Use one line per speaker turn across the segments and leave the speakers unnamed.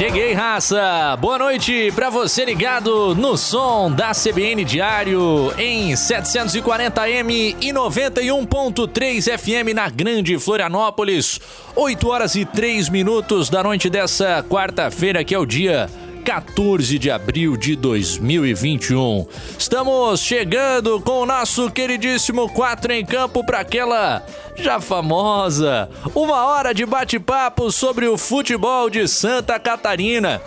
Cheguei, raça! Boa noite para você ligado no som da CBN Diário em 740M e 91.3 FM na Grande Florianópolis. 8 horas e 3 minutos da noite dessa quarta-feira, que é o dia 14 de abril de 2021. Estamos chegando com o nosso queridíssimo 4 em campo para aquela já famosa uma hora de bate-papo sobre o futebol de Santa Catarina.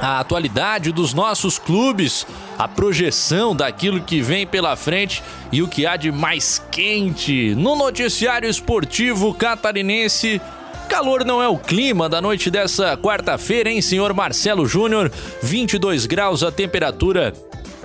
A atualidade dos nossos clubes, a projeção daquilo que vem pela frente e o que há de mais quente no noticiário esportivo catarinense Calor não é o clima da noite dessa quarta-feira, hein, senhor Marcelo Júnior? 22 graus a temperatura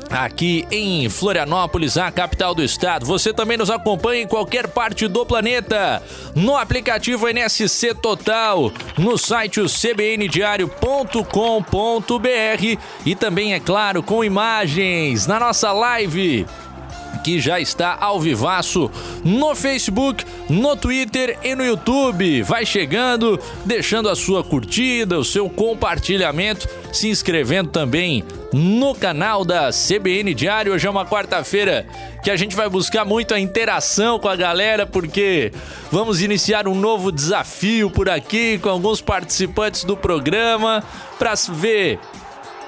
aqui em Florianópolis, a capital do estado. Você também nos acompanha em qualquer parte do planeta, no aplicativo NSC Total, no site cbndiario.com.br e também, é claro, com imagens na nossa live que já está ao vivaço no Facebook, no Twitter e no YouTube. Vai chegando, deixando a sua curtida, o seu compartilhamento, se inscrevendo também no canal da CBN Diário. Hoje é uma quarta-feira que a gente vai buscar muito a interação com a galera, porque vamos iniciar um novo desafio por aqui com alguns participantes do programa para ver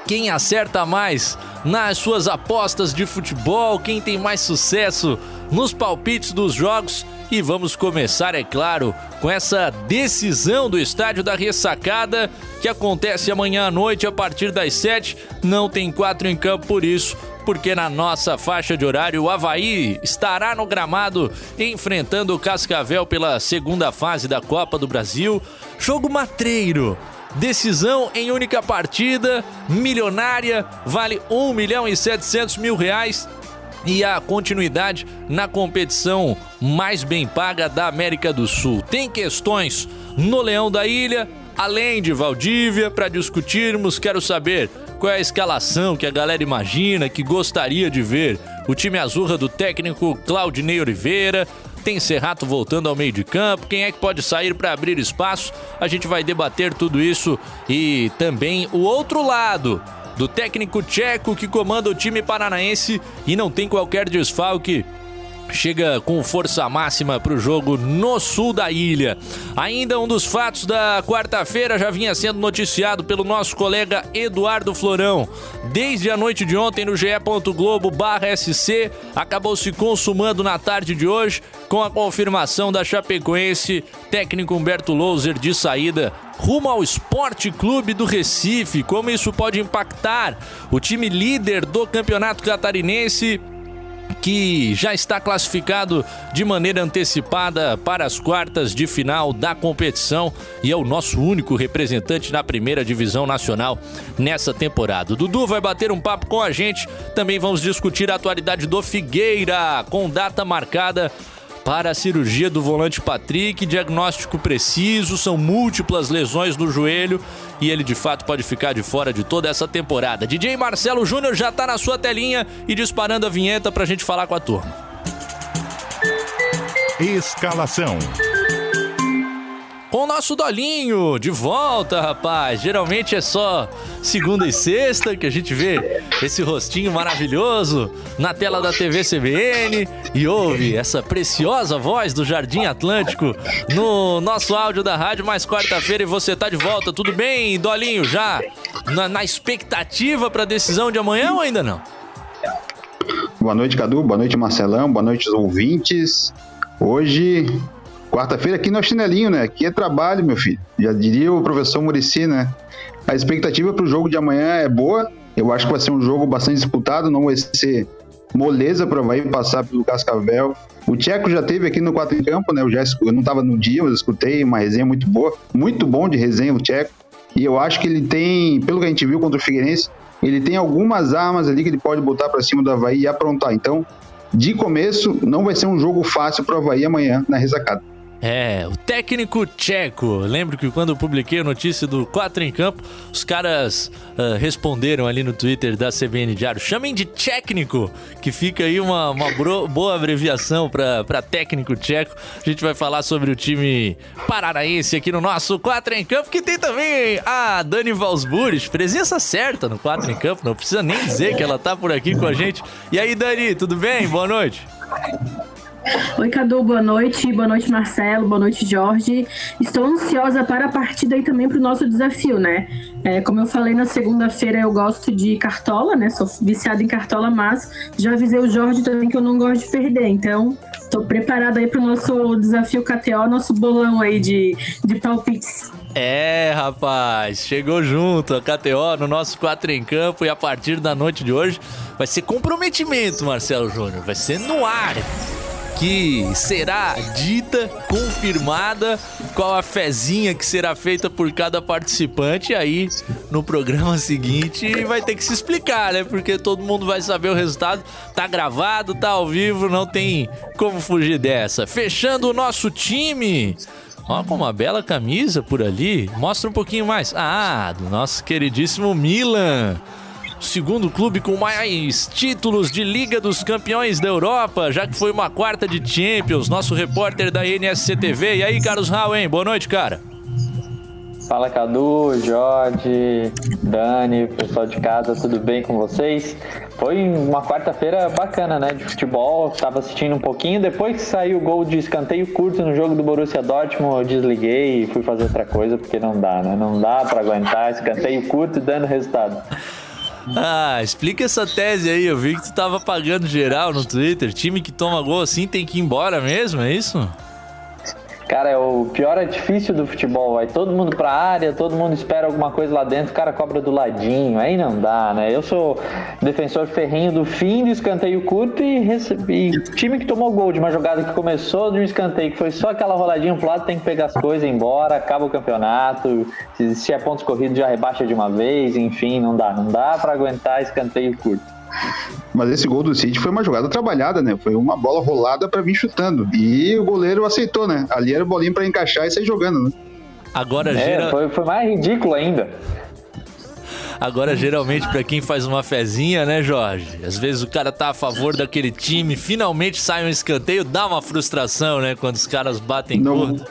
quem acerta mais nas suas apostas de futebol, quem tem mais sucesso nos palpites dos jogos. E vamos começar, é claro, com essa decisão do Estádio da Ressacada, que acontece amanhã à noite a partir das 7. Não tem quatro em campo por isso, porque na nossa faixa de horário o Havaí estará no gramado enfrentando o Cascavel pela segunda fase da Copa do Brasil. Jogo matreiro Decisão em única partida, milionária, vale 1 milhão e 700 mil reais e a continuidade na competição mais bem paga da América do Sul. Tem questões no Leão da Ilha, além de Valdívia, para discutirmos. Quero saber qual é a escalação que a galera imagina, que gostaria de ver. O time azurra do técnico Claudinei Oliveira, tem Serrato voltando ao meio de campo, quem é que pode sair para abrir espaço? A gente vai debater tudo isso e também o outro lado do técnico tcheco que comanda o time paranaense e não tem qualquer desfalque chega com força máxima para o jogo no sul da ilha. Ainda um dos fatos da quarta-feira já vinha sendo noticiado pelo nosso colega Eduardo Florão. Desde a noite de ontem no ge.globo/sc, acabou se consumando na tarde de hoje com a confirmação da Chapecoense, técnico Humberto Louser de saída rumo ao Esporte Clube do Recife. Como isso pode impactar o time líder do Campeonato Catarinense que já está classificado de maneira antecipada para as quartas de final da competição e é o nosso único representante na primeira divisão nacional nessa temporada. Dudu vai bater um papo com a gente, também vamos discutir a atualidade do Figueira, com data marcada para a cirurgia do volante Patrick, diagnóstico preciso, são múltiplas lesões no joelho e ele de fato pode ficar de fora de toda essa temporada. DJ Marcelo Júnior já está na sua telinha e disparando a vinheta para a gente falar com a turma.
Escalação
com o nosso Dolinho de volta, rapaz. Geralmente é só segunda e sexta que a gente vê esse rostinho maravilhoso na tela da TV CBN e ouve essa preciosa voz do Jardim Atlântico no nosso áudio da rádio. Mais quarta-feira e você tá de volta. Tudo bem, Dolinho? Já na, na expectativa para a decisão de amanhã ou ainda não?
Boa noite, Cadu. Boa noite, Marcelão. Boa noite, os ouvintes. Hoje Quarta-feira aqui no chinelinho, né? Aqui é trabalho, meu filho. Já diria o professor Murici, né? A expectativa para o jogo de amanhã é boa. Eu acho que vai ser um jogo bastante disputado, não vai ser moleza para vai passar pelo Cascavel. O Tcheco já teve aqui no Quatro em Campo, né? Eu, já, eu não estava no dia, mas escutei uma resenha muito boa. Muito bom de resenha o Tcheco. E eu acho que ele tem, pelo que a gente viu contra o Figueirense, ele tem algumas armas ali que ele pode botar para cima do Havaí e aprontar. Então, de começo, não vai ser um jogo fácil para o Havaí amanhã na ressacada.
É, o técnico tcheco. Lembro que quando eu publiquei a notícia do 4 em campo, os caras uh, responderam ali no Twitter da CBN Diário. Chamem de técnico, que fica aí uma, uma boa abreviação para técnico tcheco. A gente vai falar sobre o time paranaense aqui no nosso 4 em campo, que tem também a Dani Valsburis, presença certa no 4 em campo, não precisa nem dizer que ela tá por aqui com a gente. E aí, Dani, tudo bem? Boa noite.
Oi, Cadu, boa noite. Boa noite, Marcelo. Boa noite, Jorge. Estou ansiosa para a partida e também para o nosso desafio, né? É, como eu falei na segunda-feira, eu gosto de cartola, né? Sou viciada em cartola, mas já avisei o Jorge também que eu não gosto de perder. Então, estou preparada aí para o nosso desafio KTO, nosso bolão aí de, de palpites.
É, rapaz, chegou junto a KTO no nosso 4 em campo e a partir da noite de hoje vai ser comprometimento, Marcelo Júnior. Vai ser no ar que será dita, confirmada, qual a fezinha que será feita por cada participante. Aí no programa seguinte vai ter que se explicar, né? Porque todo mundo vai saber o resultado. Tá gravado, tá ao vivo, não tem como fugir dessa. Fechando o nosso time. Ó, com uma bela camisa por ali. Mostra um pouquinho mais. Ah, do nosso queridíssimo Milan segundo clube com mais títulos de Liga dos Campeões da Europa, já que foi uma quarta de Champions. Nosso repórter da NSCTV. E aí, Carlos Rauen, boa noite, cara.
Fala Cadu, Jorge, Dani, pessoal de casa, tudo bem com vocês? Foi uma quarta-feira bacana, né, de futebol, tava assistindo um pouquinho, depois que saiu o gol de escanteio curto no jogo do Borussia Dortmund, eu desliguei e fui fazer outra coisa, porque não dá, né, não dá para aguentar escanteio curto dando resultado.
Ah, explica essa tese aí. Eu vi que tu tava pagando geral no Twitter. Time que toma gol assim tem que ir embora mesmo, é isso?
Cara, é o pior difícil do futebol. Vai todo mundo pra área, todo mundo espera alguma coisa lá dentro, o cara cobra do ladinho. Aí não dá, né? Eu sou defensor ferrinho do fim do escanteio curto e, recebi... time que tomou gol de uma jogada que começou de um escanteio, que foi só aquela roladinha pro lado, tem que pegar as coisas e ir embora, acaba o campeonato. Se, se é pontos corridos, já rebaixa de uma vez, enfim, não dá. Não dá para aguentar escanteio curto.
Mas esse gol do City foi uma jogada trabalhada, né? Foi uma bola rolada para vir chutando. E o goleiro aceitou, né? Ali era bolinha para encaixar e sair jogando, né?
Agora
é, foi, foi mais ridículo ainda.
Agora, geralmente, para quem faz uma fezinha, né, Jorge? Às vezes o cara tá a favor daquele time, finalmente sai um escanteio, dá uma frustração, né? Quando os caras batem
não, curto.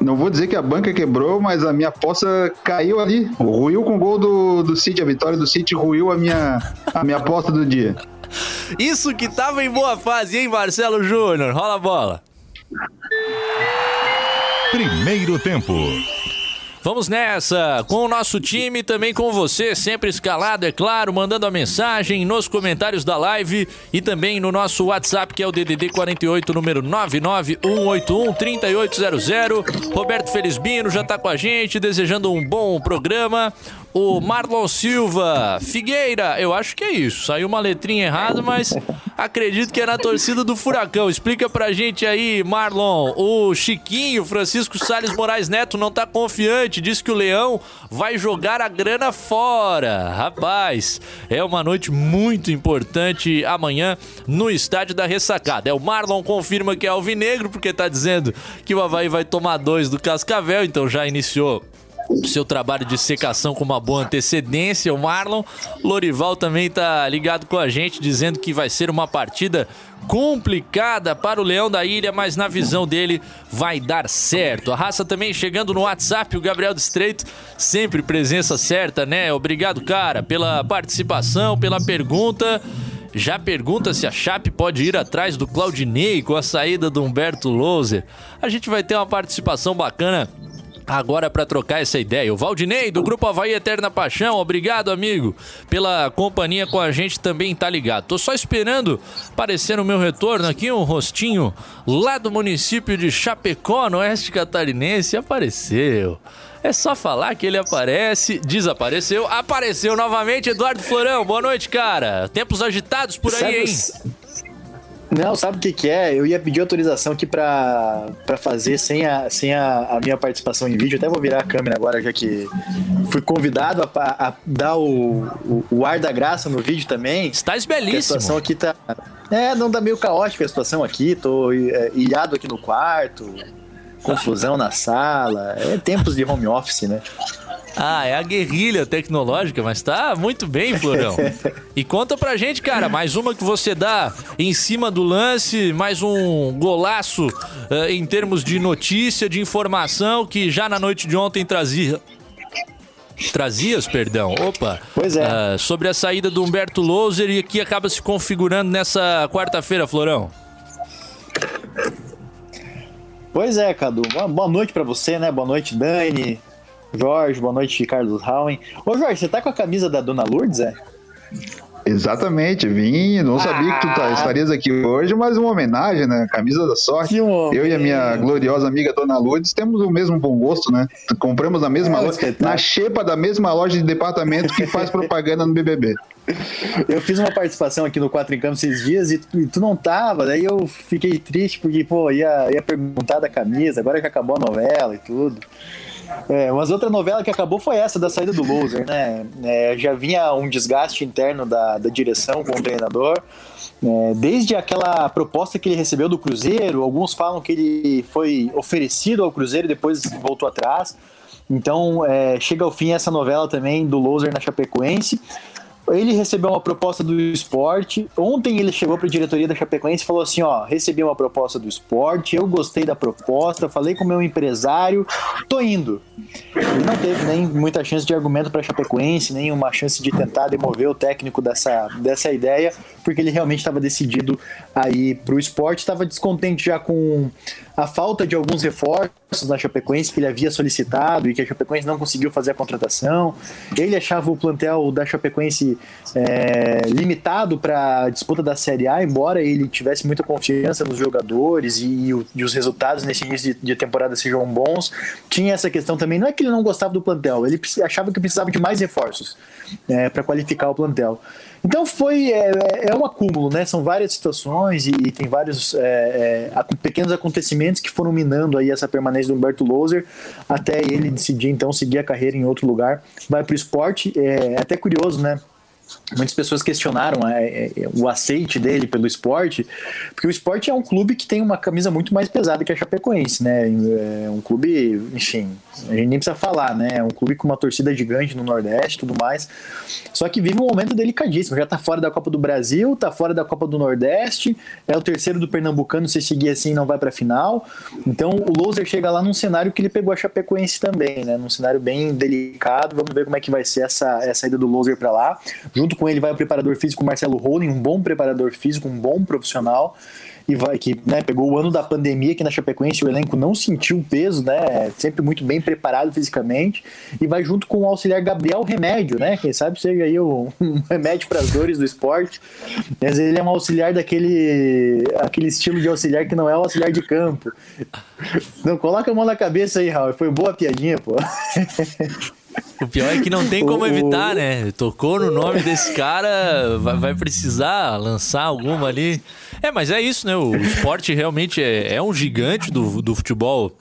Não vou dizer que a banca quebrou, mas a minha aposta caiu ali. Ruiu com o gol do, do City. A vitória do City ruiu a minha, a minha aposta do dia.
Isso que tava em boa fase, hein, Marcelo Júnior? Rola a bola.
Primeiro tempo.
Vamos nessa, com o nosso time, também com você, sempre escalado, é claro, mandando a mensagem nos comentários da live e também no nosso WhatsApp, que é o DDD 48, número 991813800. Roberto Felizbino já tá com a gente, desejando um bom programa o Marlon Silva. Figueira, eu acho que é isso. Saiu uma letrinha errada, mas acredito que é na torcida do Furacão. Explica pra gente aí, Marlon. O Chiquinho, Francisco Sales Moraes Neto, não tá confiante. Diz que o Leão vai jogar a grana fora. Rapaz, é uma noite muito importante amanhã no estádio da Ressacada. É o Marlon confirma que é alvinegro, porque tá dizendo que o Havaí vai tomar dois do Cascavel, então já iniciou seu trabalho de secação com uma boa antecedência. O Marlon Lorival também tá ligado com a gente, dizendo que vai ser uma partida complicada para o Leão da Ilha, mas na visão dele vai dar certo. A raça também chegando no WhatsApp, o Gabriel do Estreito, sempre presença certa, né? Obrigado, cara, pela participação, pela pergunta. Já pergunta se a Chape pode ir atrás do Claudinei com a saída do Humberto Louser. A gente vai ter uma participação bacana Agora para trocar essa ideia, o Valdinei do Grupo Havaí Eterna Paixão, obrigado amigo pela companhia com a gente também tá ligado. Tô só esperando aparecer no meu retorno aqui um rostinho lá do município de Chapecó, no oeste catarinense, apareceu. É só falar que ele aparece, desapareceu, apareceu novamente Eduardo Florão. Boa noite, cara. Tempos agitados por aí, hein?
Não, sabe o que, que é? Eu ia pedir autorização aqui pra, pra fazer sem, a, sem a, a, minha participação em vídeo. Até vou virar a câmera agora, já que fui convidado a, a, a dar o, o, o, ar da graça no vídeo também.
Está belíssimo.
A situação aqui tá. É, não dá meio caótica a situação aqui. Tô é, ilhado aqui no quarto, confusão na sala. É tempos de home office, né?
Ah, é a guerrilha tecnológica, mas tá muito bem, Florão. E conta pra gente, cara, mais uma que você dá em cima do lance, mais um golaço uh, em termos de notícia, de informação, que já na noite de ontem trazia trazias, perdão, opa,
pois é. Uh,
sobre a saída do Humberto Louser e que acaba se configurando nessa quarta-feira, Florão.
Pois é, Cadu. Boa noite para você, né? Boa noite, Dani. Jorge, boa noite, Carlos Howen. Ô Jorge, você tá com a camisa da Dona Lourdes, é?
Exatamente, vim, não sabia que tu tá, ah. estarias aqui hoje, mas uma homenagem, né? Camisa da sorte. Eu e a minha gloriosa amiga Dona Lourdes temos o mesmo bom gosto, né? Compramos na mesma é, loja, na xepa da mesma loja de departamento que faz propaganda no BBB.
Eu fiz uma participação aqui no Quatro em Campo esses dias e tu, e tu, não tava, daí eu fiquei triste porque, pô, ia, ia perguntar da camisa, agora que acabou a novela e tudo. É, mas outra novela que acabou foi essa da saída do loser, né? É, já vinha um desgaste interno da, da direção com o treinador. É, desde aquela proposta que ele recebeu do Cruzeiro, alguns falam que ele foi oferecido ao Cruzeiro e depois voltou atrás. Então é, chega ao fim essa novela também do loser na Chapecoense. Ele recebeu uma proposta do esporte. Ontem ele chegou para a diretoria da Chapecoense e falou assim: ó, recebi uma proposta do esporte, eu gostei da proposta, falei com o meu empresário, tô indo. Ele não teve nem muita chance de argumento para a Chapecoense, nem uma chance de tentar demover o técnico dessa, dessa ideia, porque ele realmente estava decidido a ir para o esporte, estava descontente já com a falta de alguns reforços na Chapecoense que ele havia solicitado e que a Chapecoense não conseguiu fazer a contratação. Ele achava o plantel da Chapecoense é, limitado para a disputa da Série A, embora ele tivesse muita confiança nos jogadores e, e os resultados nesse início de, de, temporada sejam bons. Tinha essa questão também, não é que ele não gostava do plantel, ele achava que precisava de mais reforços é, para qualificar o plantel. Então foi é, é, um acúmulo, né? São várias situações e, e tem vários é, é, pequenos acontecimentos que foram minando aí essa permanência do Humberto Loser até ele decidir então seguir a carreira em outro lugar. Vai para o esporte, é, é até curioso, né? Muitas pessoas questionaram é, é, o aceite dele pelo esporte, porque o esporte é um clube que tem uma camisa muito mais pesada que a Chapecoense, né? É um clube, enfim, a gente nem precisa falar, né? É um clube com uma torcida gigante no Nordeste e tudo mais. Só que vive um momento delicadíssimo. Já tá fora da Copa do Brasil, tá fora da Copa do Nordeste, é o terceiro do Pernambucano, se seguir assim não vai pra final. Então o Loser chega lá num cenário que ele pegou a Chapecoense também, né? Num cenário bem delicado. Vamos ver como é que vai ser essa, essa ida do Loser para lá. Junto com ele vai o preparador físico Marcelo Rowling, um bom preparador físico, um bom profissional e vai que né, pegou o ano da pandemia que na Chapecoense o elenco não sentiu o peso, né? Sempre muito bem preparado fisicamente e vai junto com o auxiliar Gabriel Remédio, né? Quem sabe seja aí um, um remédio para as dores do esporte. Mas ele é um auxiliar daquele aquele estilo de auxiliar que não é o auxiliar de campo. Não coloca a mão na cabeça aí, Raul. Foi boa a piadinha, pô.
O pior é que não tem como evitar, né? Tocou no nome desse cara, vai, vai, precisar lançar alguma ali. É, mas é isso, né? O esporte realmente é, é um gigante do, do futebol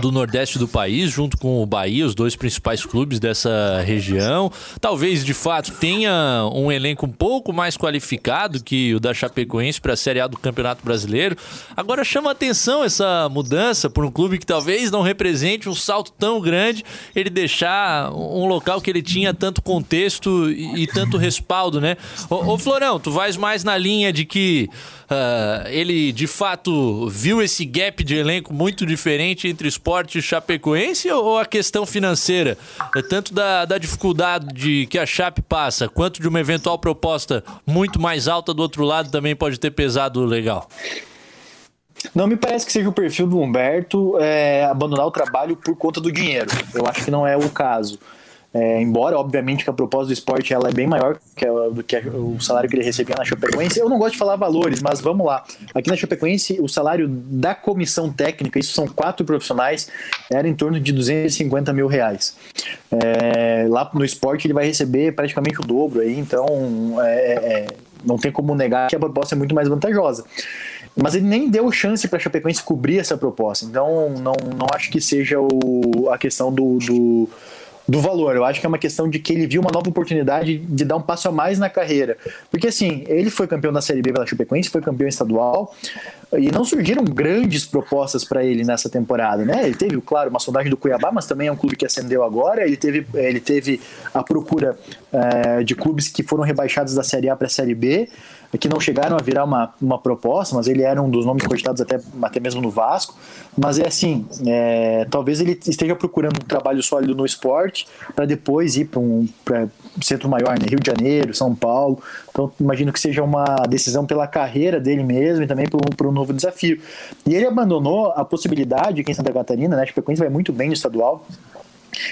do Nordeste do país, junto com o Bahia, os dois principais clubes dessa região. Talvez, de fato, tenha um elenco um pouco mais qualificado que o da Chapecoense para a Série A do Campeonato Brasileiro. Agora chama atenção essa mudança por um clube que talvez não represente um salto tão grande, ele deixar um local que ele tinha tanto contexto e, e tanto respaldo, né? Ô, ô Florão, tu vais mais na linha de que Uh, ele de fato viu esse gap de elenco muito diferente entre esporte Chapecoense ou a questão financeira, é tanto da, da dificuldade de que a Chape passa, quanto de uma eventual proposta muito mais alta do outro lado também pode ter pesado legal?
Não me parece que seja o perfil do Humberto é, abandonar o trabalho por conta do dinheiro. Eu acho que não é o caso. É, embora, obviamente, que a proposta do esporte ela é bem maior que do que a, o salário que ele recebia na Chapecoense. Eu não gosto de falar valores, mas vamos lá. Aqui na Chapecoense, o salário da comissão técnica, isso são quatro profissionais, era em torno de 250 mil reais. É, lá no esporte ele vai receber praticamente o dobro aí, então é, é não tem como negar que a proposta é muito mais vantajosa. Mas ele nem deu chance para a Chapecoense cobrir essa proposta. Então, não, não acho que seja o, a questão do, do do valor. Eu acho que é uma questão de que ele viu uma nova oportunidade de dar um passo a mais na carreira. Porque assim, ele foi campeão da Série B pela Chapecoense, foi campeão estadual, e não surgiram grandes propostas para ele nessa temporada, né? Ele teve, claro, uma sondagem do Cuiabá, mas também é um clube que ascendeu agora. Ele teve, ele teve a procura é, de clubes que foram rebaixados da Série A para a Série B que não chegaram a virar uma, uma proposta, mas ele era um dos nomes cogitados até, até mesmo no Vasco. Mas é assim, é, talvez ele esteja procurando um trabalho sólido no esporte para depois ir para um centro maior, né? Rio de Janeiro, São Paulo. Então imagino que seja uma decisão pela carreira dele mesmo e também para um novo desafio. E ele abandonou a possibilidade aqui em Santa Catarina, né? A Chapecoense vai muito bem no estadual.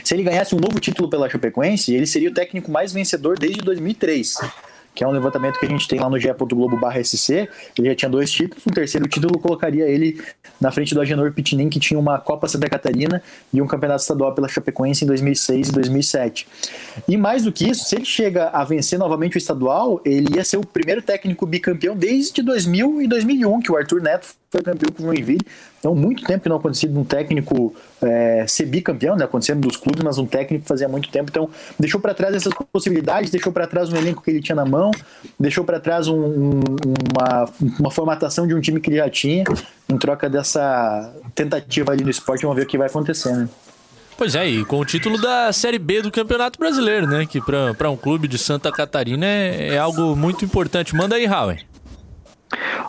Se ele ganhasse um novo título pela Chapecoense, ele seria o técnico mais vencedor desde 2003 que é um levantamento que a gente tem lá no ge.globo.sc. Ele já tinha dois títulos, um terceiro título colocaria ele na frente do Agenor Pitinin, que tinha uma Copa Santa Catarina e um campeonato estadual pela Chapecoense em 2006 e 2007. E mais do que isso, se ele chega a vencer novamente o estadual, ele ia ser o primeiro técnico bicampeão desde 2000 e 2001, que o Arthur Neto foi campeão com o Joinville. Então, muito tempo que não acontecia de um técnico é, ser bicampeão, né? acontecendo dos clubes, mas um técnico fazia muito tempo. Então, deixou para trás essas possibilidades, deixou para trás um elenco que ele tinha na mão, deixou para trás um, um, uma, uma formatação de um time que ele já tinha, em troca dessa tentativa ali no esporte. Vamos ver o que vai acontecer, né?
Pois é, e com o título da Série B do Campeonato Brasileiro, né? Que para um clube de Santa Catarina é, é algo muito importante. Manda aí, Howie.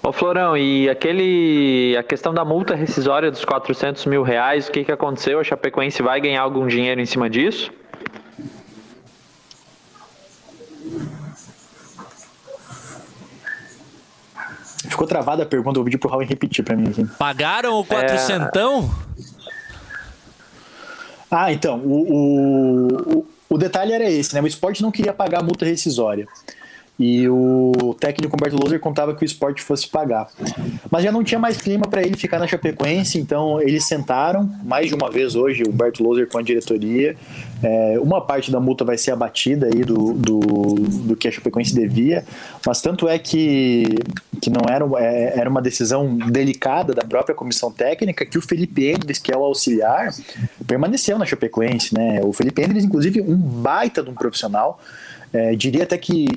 Ô Florão, e aquele a questão da multa rescisória dos 400 mil reais, o que, que aconteceu? A Chapecoense vai ganhar algum dinheiro em cima disso?
Ficou travada a pergunta, eu pedi pro Raul repetir para mim aqui.
Pagaram o quatrocentão? É...
Ah, então, o, o, o detalhe era esse, né? O esporte não queria pagar a multa rescisória e o técnico Humberto Loser contava que o esporte fosse pagar. Mas já não tinha mais clima para ele ficar na Chapecoense, então eles sentaram mais de uma vez hoje, o Humberto Loser com a diretoria. É, uma parte da multa vai ser abatida aí do, do, do, que a Chapecoense devia, mas tanto é que, que não era, é, era uma decisão delicada da própria comissão técnica que o Felipe Endres, que é o auxiliar, permaneceu na Chapecoense. Né? O Felipe Endres, inclusive, um baita de um profissional. É, diria até que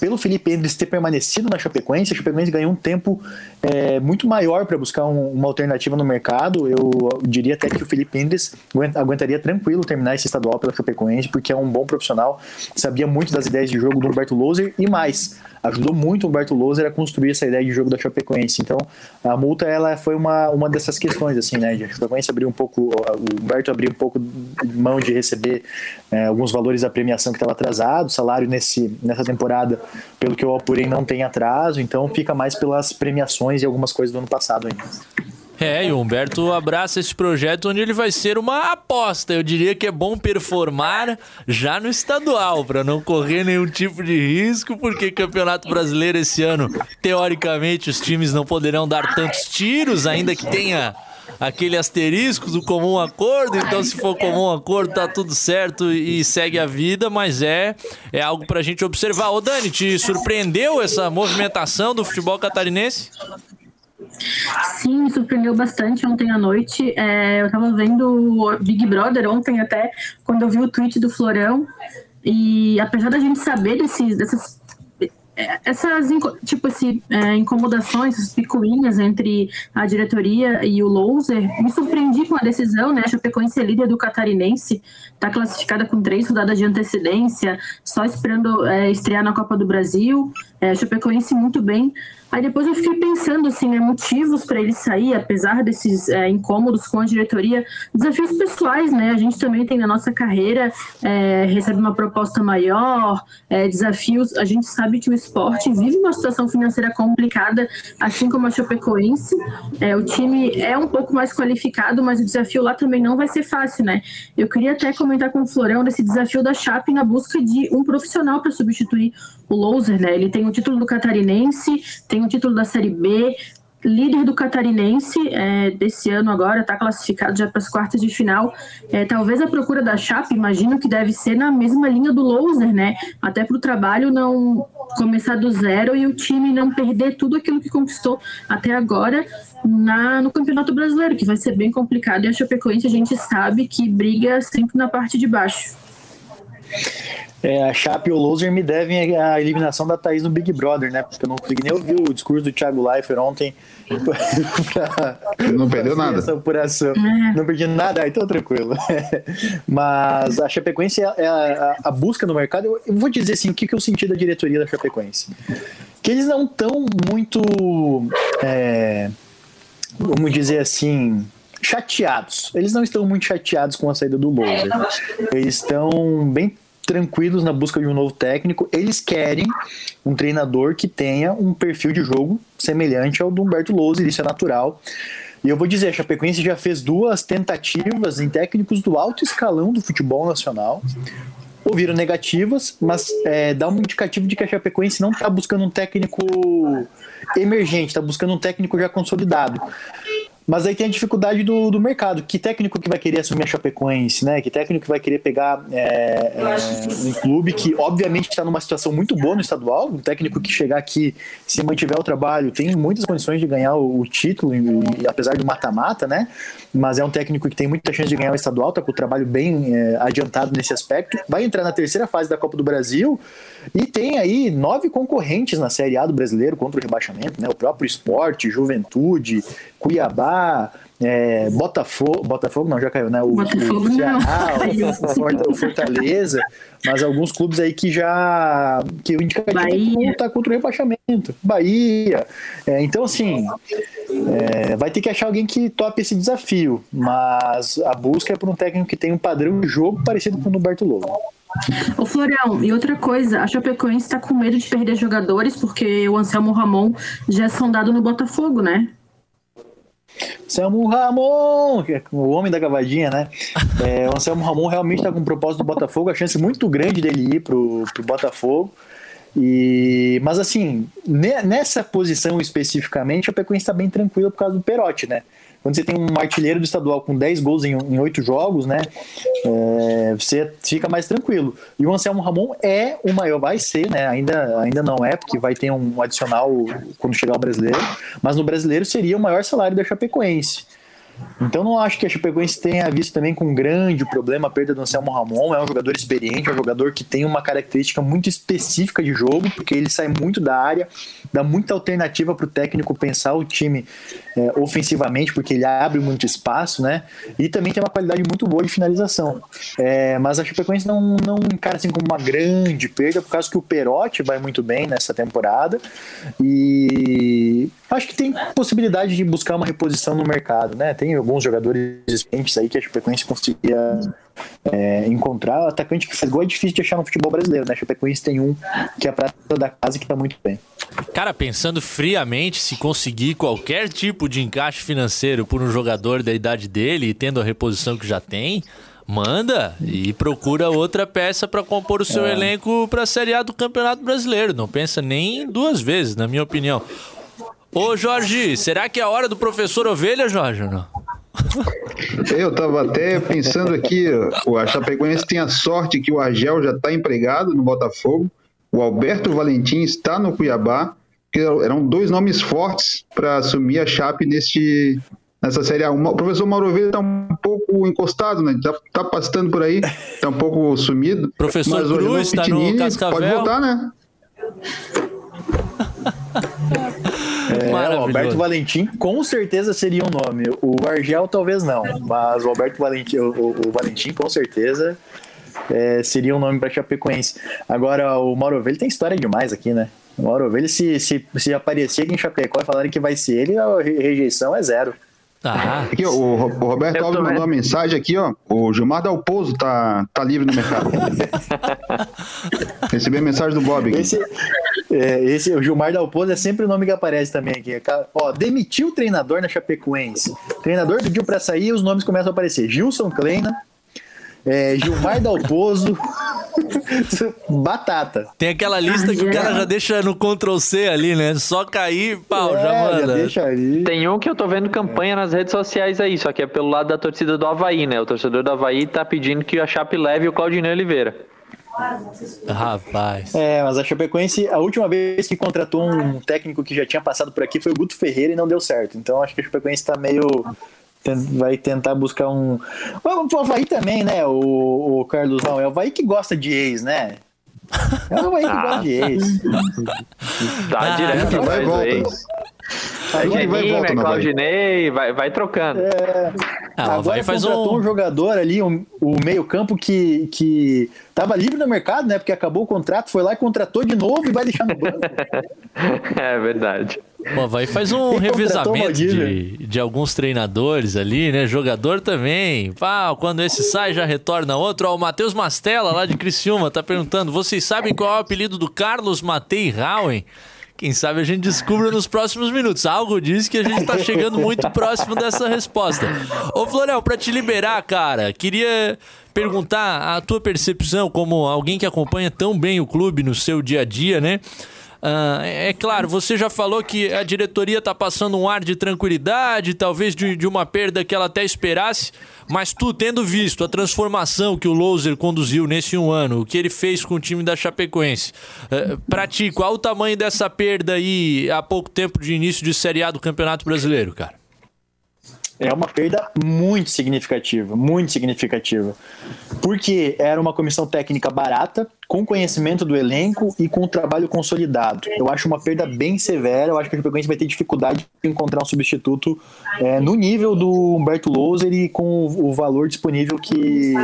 pelo Felipe Endres ter permanecido na Chapecoense, a Chapecoense ganhou um tempo é, muito maior para buscar um, uma alternativa no mercado. Eu diria até que o Felipe Endres aguentaria tranquilo terminar esse estadual pela Chapecoense, porque é um bom profissional, sabia muito das ideias de jogo do Humberto Loser e mais ajudou muito o Humberto Loser a construir essa ideia de jogo da Chapecoense. Então, a multa ela foi uma, uma dessas questões, assim, né? A Chapecoense abriu um pouco, o Humberto abriu um pouco mão de receber é, alguns valores da premiação que estava atrasado, o salário nesse, nessa temporada, pelo que eu apurei, não tem atraso, então fica mais pelas premiações e algumas coisas do ano passado ainda.
É, e o Humberto abraça esse projeto onde ele vai ser uma aposta. Eu diria que é bom performar já no estadual, para não correr nenhum tipo de risco, porque Campeonato Brasileiro esse ano, teoricamente, os times não poderão dar tantos tiros, ainda que tenha aquele asterisco do comum acordo, então se for comum acordo tá tudo certo e segue a vida, mas é é algo pra gente observar. Ô Dani, te surpreendeu essa movimentação do futebol catarinense?
Sim, me surpreendeu bastante ontem à noite. É, eu tava vendo o Big Brother ontem até, quando eu vi o tweet do Florão. E apesar da gente saber desses, dessas essas tipo esse, é, incomodações, essas picuinhas entre a diretoria e o Louser, me surpreendi com a decisão, né? A Chapecoense é líder do catarinense, está classificada com três rodadas de antecedência, só esperando é, estrear na Copa do Brasil. É, a Chapecoense muito bem. Aí depois eu fiquei pensando assim, né, motivos para ele sair, apesar desses é, incômodos com a diretoria, desafios pessoais, né? A gente também tem na nossa carreira é, recebe uma proposta maior, é, desafios. A gente sabe que o esporte vive uma situação financeira complicada, assim como a Chapecoense. O time é um pouco mais qualificado, mas o desafio lá também não vai ser fácil, né? Eu queria até comentar com o Florão desse desafio da Chape na busca de um profissional para substituir o Loser, né? Ele tem o título do Catarinense, tem o título da Série B, líder do Catarinense é, desse ano agora, está classificado já para as quartas de final. É, talvez a procura da Chape, imagino que deve ser na mesma linha do Loser, né? Até para o trabalho não começar do zero e o time não perder tudo aquilo que conquistou até agora na, no Campeonato Brasileiro, que vai ser bem complicado. E a Chapecoense a gente sabe que briga sempre na parte de baixo.
É, a Chape e o Loser me devem a eliminação da Thaís no Big Brother, né? Porque eu não consegui nem ouvir o discurso do Thiago Leifert ontem.
pra, não perdeu nada.
Essa apuração. É. Não perdi nada, então tranquilo. Mas a Chapecoense é a, a, busca no mercado. Eu, eu, vou dizer assim: o que, que eu senti da diretoria da Chapecoense? Que eles não estão muito. É, vamos dizer assim chateados. Eles não estão muito chateados com a saída do Loser. Eles estão bem tranquilos na busca de um novo técnico. Eles querem um treinador que tenha um perfil de jogo semelhante ao do Humberto Lousa, isso é natural. E eu vou dizer, a Chapecoense já fez duas tentativas em técnicos do alto escalão do futebol nacional. Ouviram negativas, mas é, dá um indicativo de que a Chapecoense não está buscando um técnico emergente, está buscando um técnico já consolidado. Mas aí tem a dificuldade do, do mercado. Que técnico que vai querer assumir a Chapecoense, né? Que técnico que vai querer pegar é, é, um clube que, obviamente, está numa situação muito boa no estadual. Um técnico que chegar aqui, se mantiver o trabalho, tem muitas condições de ganhar o, o título, e, apesar do mata-mata, né? Mas é um técnico que tem muita chance de ganhar o estadual, está com o trabalho bem é, adiantado nesse aspecto. Vai entrar na terceira fase da Copa do Brasil e tem aí nove concorrentes na Série A do brasileiro contra o rebaixamento, né? O próprio esporte, Juventude, Cuiabá, é, Botafogo, Botafogo não, já caiu, né? O,
Botafogo o Ceará,
o, o Fortaleza, mas alguns clubes aí que já que o indicativo está contra o rebaixamento. Bahia. É, então, assim, é, vai ter que achar alguém que tope esse desafio, mas a busca é por um técnico que tem um padrão de jogo parecido com o do Berto Lobo.
Ô Florião, e outra coisa, a Chapecoense está com medo de perder jogadores porque o Anselmo Ramon já é sondado no Botafogo, né?
Anselmo Ramon, é o homem da cavadinha, né? É, o Anselmo Ramon realmente está com um propósito do Botafogo, a chance muito grande dele ir pro, pro Botafogo. E, mas assim, nessa posição especificamente, a Pecuense está bem tranquila por causa do Perotti, né? Quando você tem um artilheiro do estadual com 10 gols em, em 8 jogos, né? É, você fica mais tranquilo. E o Anselmo Ramon é o maior, vai ser, né? Ainda, ainda não é, porque vai ter um adicional quando chegar o brasileiro, mas no brasileiro seria o maior salário da Chapecoense. Então não acho que a Chapecoense tenha visto também com um grande problema a perda do Anselmo Ramon. É um jogador experiente, é um jogador que tem uma característica muito específica de jogo, porque ele sai muito da área, dá muita alternativa para o técnico pensar o time é, ofensivamente, porque ele abre muito espaço, né? E também tem uma qualidade muito boa de finalização. É, mas a Chapecoense não, não encara assim como uma grande perda, por causa que o Perotti vai muito bem nessa temporada. E acho que tem possibilidade de buscar uma reposição no mercado, né? Tem alguns jogadores experientes aí que a Chapecoense conseguia é, encontrar. O atacante que faz gol é difícil de achar no futebol brasileiro, né? A Chapecoense tem um que é a prata da casa que tá muito bem.
Cara, pensando friamente, se conseguir qualquer tipo de encaixe financeiro por um jogador da idade dele e tendo a reposição que já tem, manda e procura outra peça para compor o seu é. elenco para a Série A do Campeonato Brasileiro. Não pensa nem duas vezes, na minha opinião. Ô Jorge, será que é a hora do professor Ovelha, Jorge, não?
Eu tava até pensando aqui, a Chapecoense tem a sorte que o Argel já está empregado no Botafogo, o Alberto Valentim está no Cuiabá, que eram dois nomes fortes para assumir a Chape neste, nessa Série A. O professor Mauro Ovelha está um pouco encostado, né? Tá, tá passando por aí, está um pouco sumido.
Professor mas Cruz está no Cascavel.
Pode voltar, né?
É, o Alberto Valentim com certeza seria um nome. O Argel talvez não, mas o Alberto Valentim, o, o Valentim com certeza é, seria um nome para Chapecoense. Agora, o Mauro Ovelha tem história demais aqui, né? O Mauro Ovelha, se, se, se aparecer aqui em Chapecó e falarem que vai ser ele, a rejeição é zero.
Ah. Aqui, ó, o, o Roberto Alves mandou uma mensagem aqui, ó. O Gilmar Dalpozo tá, tá livre no mercado. Recebi a mensagem do Bob aqui.
Esse, é, esse, o Gilmar Dalpozo é sempre o nome que aparece também aqui. Ó, demitiu o treinador na Chapecoense. O treinador pediu pra sair e os nomes começam a aparecer. Gilson Kleina, é, Gilmar Dalpozo. Batata.
Tem aquela lista que o cara já deixa no Ctrl C ali, né? Só cair, pau, já
É,
manda.
deixa ali.
Tem um que eu tô vendo campanha nas redes sociais aí, só que é pelo lado da torcida do Havaí, né? O torcedor do Havaí tá pedindo que a Chape leve o Claudinei Oliveira.
Rapaz.
É, mas a Chapecoense, a última vez que contratou um técnico que já tinha passado por aqui foi o Guto Ferreira e não deu certo. Então acho que a Chapecoense tá meio. Vai tentar buscar um. O Havaí também, né? O, o Carlos não. É o Havaí que gosta de ex, né? É o Havaí que
Ah.
gosta de ex.
Tá
Ah,
direto
vai e
do
volta.
ex. É
Aí vai
Geninho,
volta
é. Claudinei, vai, vai trocando.
Ah, o
Agora
Havaí faz
contratou um...
um.
jogador ali, um- o meio-campo que, que tava livre no mercado, né? Porque acabou o contrato, foi lá e contratou de novo e vai deixar no banco.
É verdade.
O Havaí faz um
Quem contratou o
revezamento
Valdívia?
de, de alguns treinadores ali, né? Jogador também. Pá, quando esse sai, já retorna outro. Ó, o Matheus Mastella, lá de Criciúma, tá perguntando: vocês sabem qual é o apelido do Carlos Matei Rauen? Quem sabe a gente descubra nos próximos minutos. Algo diz que a gente tá chegando muito próximo dessa resposta. Ô, Florel, pra te liberar, cara, queria perguntar a tua percepção como alguém que acompanha tão bem o clube no seu dia a dia, né? Ah, é claro, você já falou que a diretoria está passando um ar de tranquilidade, talvez de, de uma perda que ela até esperasse, mas tu tendo visto a transformação que o Loser conduziu nesse um ano, o que ele fez com o time da Chapecoense, eh, pra ti, qual o tamanho dessa perda aí há pouco tempo de início de Série A do Campeonato Brasileiro, cara?
É uma perda muito significativa, muito significativa. Porque era uma comissão técnica barata, com conhecimento do elenco e com trabalho consolidado. Eu acho uma perda bem severa. Eu acho que a Chapecoense vai ter dificuldade de encontrar um substituto é, no nível do Humberto Louser e com o, o valor disponível que,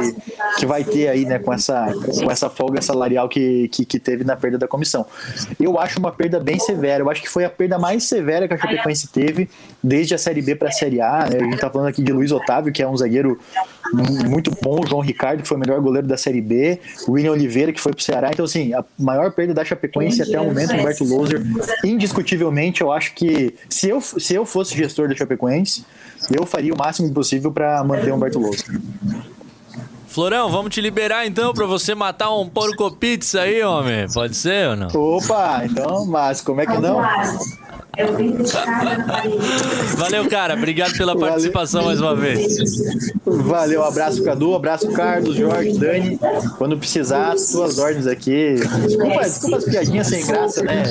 que vai ter aí, né, com essa, com essa folga salarial que, que, que teve na perda da comissão. Eu acho uma perda bem severa. Eu acho que foi a perda mais severa que a Chapecoense teve desde a Série B para a Série A. né? A gente tá falando aqui de Luiz Otávio, que é um zagueiro muito bom, o João Ricardo, que foi o melhor goleiro da Série B, o William Oliveira, que foi pro Ceará. Então, assim, a maior perda da Chapecoense até o momento, o Humberto Loser, indiscutivelmente, eu acho que se eu, se eu fosse gestor da Chapecoense, eu faria o máximo possível para manter o Humberto Loser.
Florão, vamos te liberar então pra você matar um porco pizza aí, homem. Pode ser ou não?
Opa, então, mas como é que não?
Eu vim buscar na parede.
Valeu, cara. Obrigado pela
Valeu.
participação mais uma vez.
Valeu, abraço Cadu, abraço Carlos, Jorge, Dani. Quando precisar, suas ordens aqui. Desculpa, desculpa as piadinhas sem graça, né?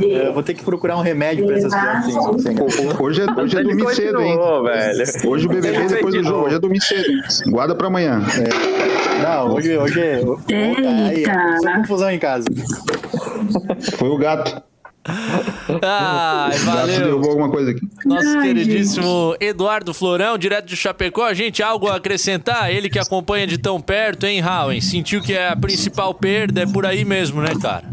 Eu vou ter que procurar um remédio pra essas piadas sem, graça.
Hoje é, hoje é
Ele
dormir cedo, hein?
velho.
Hoje o BBB
Ele
depois do jogo. Hoje é dormir cedo. Guarda pra amanhã.
Não, hoje, hoje é. Aí,
Eita.
só confusão em casa.
Foi o gato.
Ai, valeu.
alguma coisa aqui.
Nosso
Ai,
queridíssimo Eduardo Florão, direto de Chapecó. Gente, algo a acrescentar? Ele que acompanha de tão perto, hein, Howen? Sentiu que a principal perda é por aí mesmo, né, cara?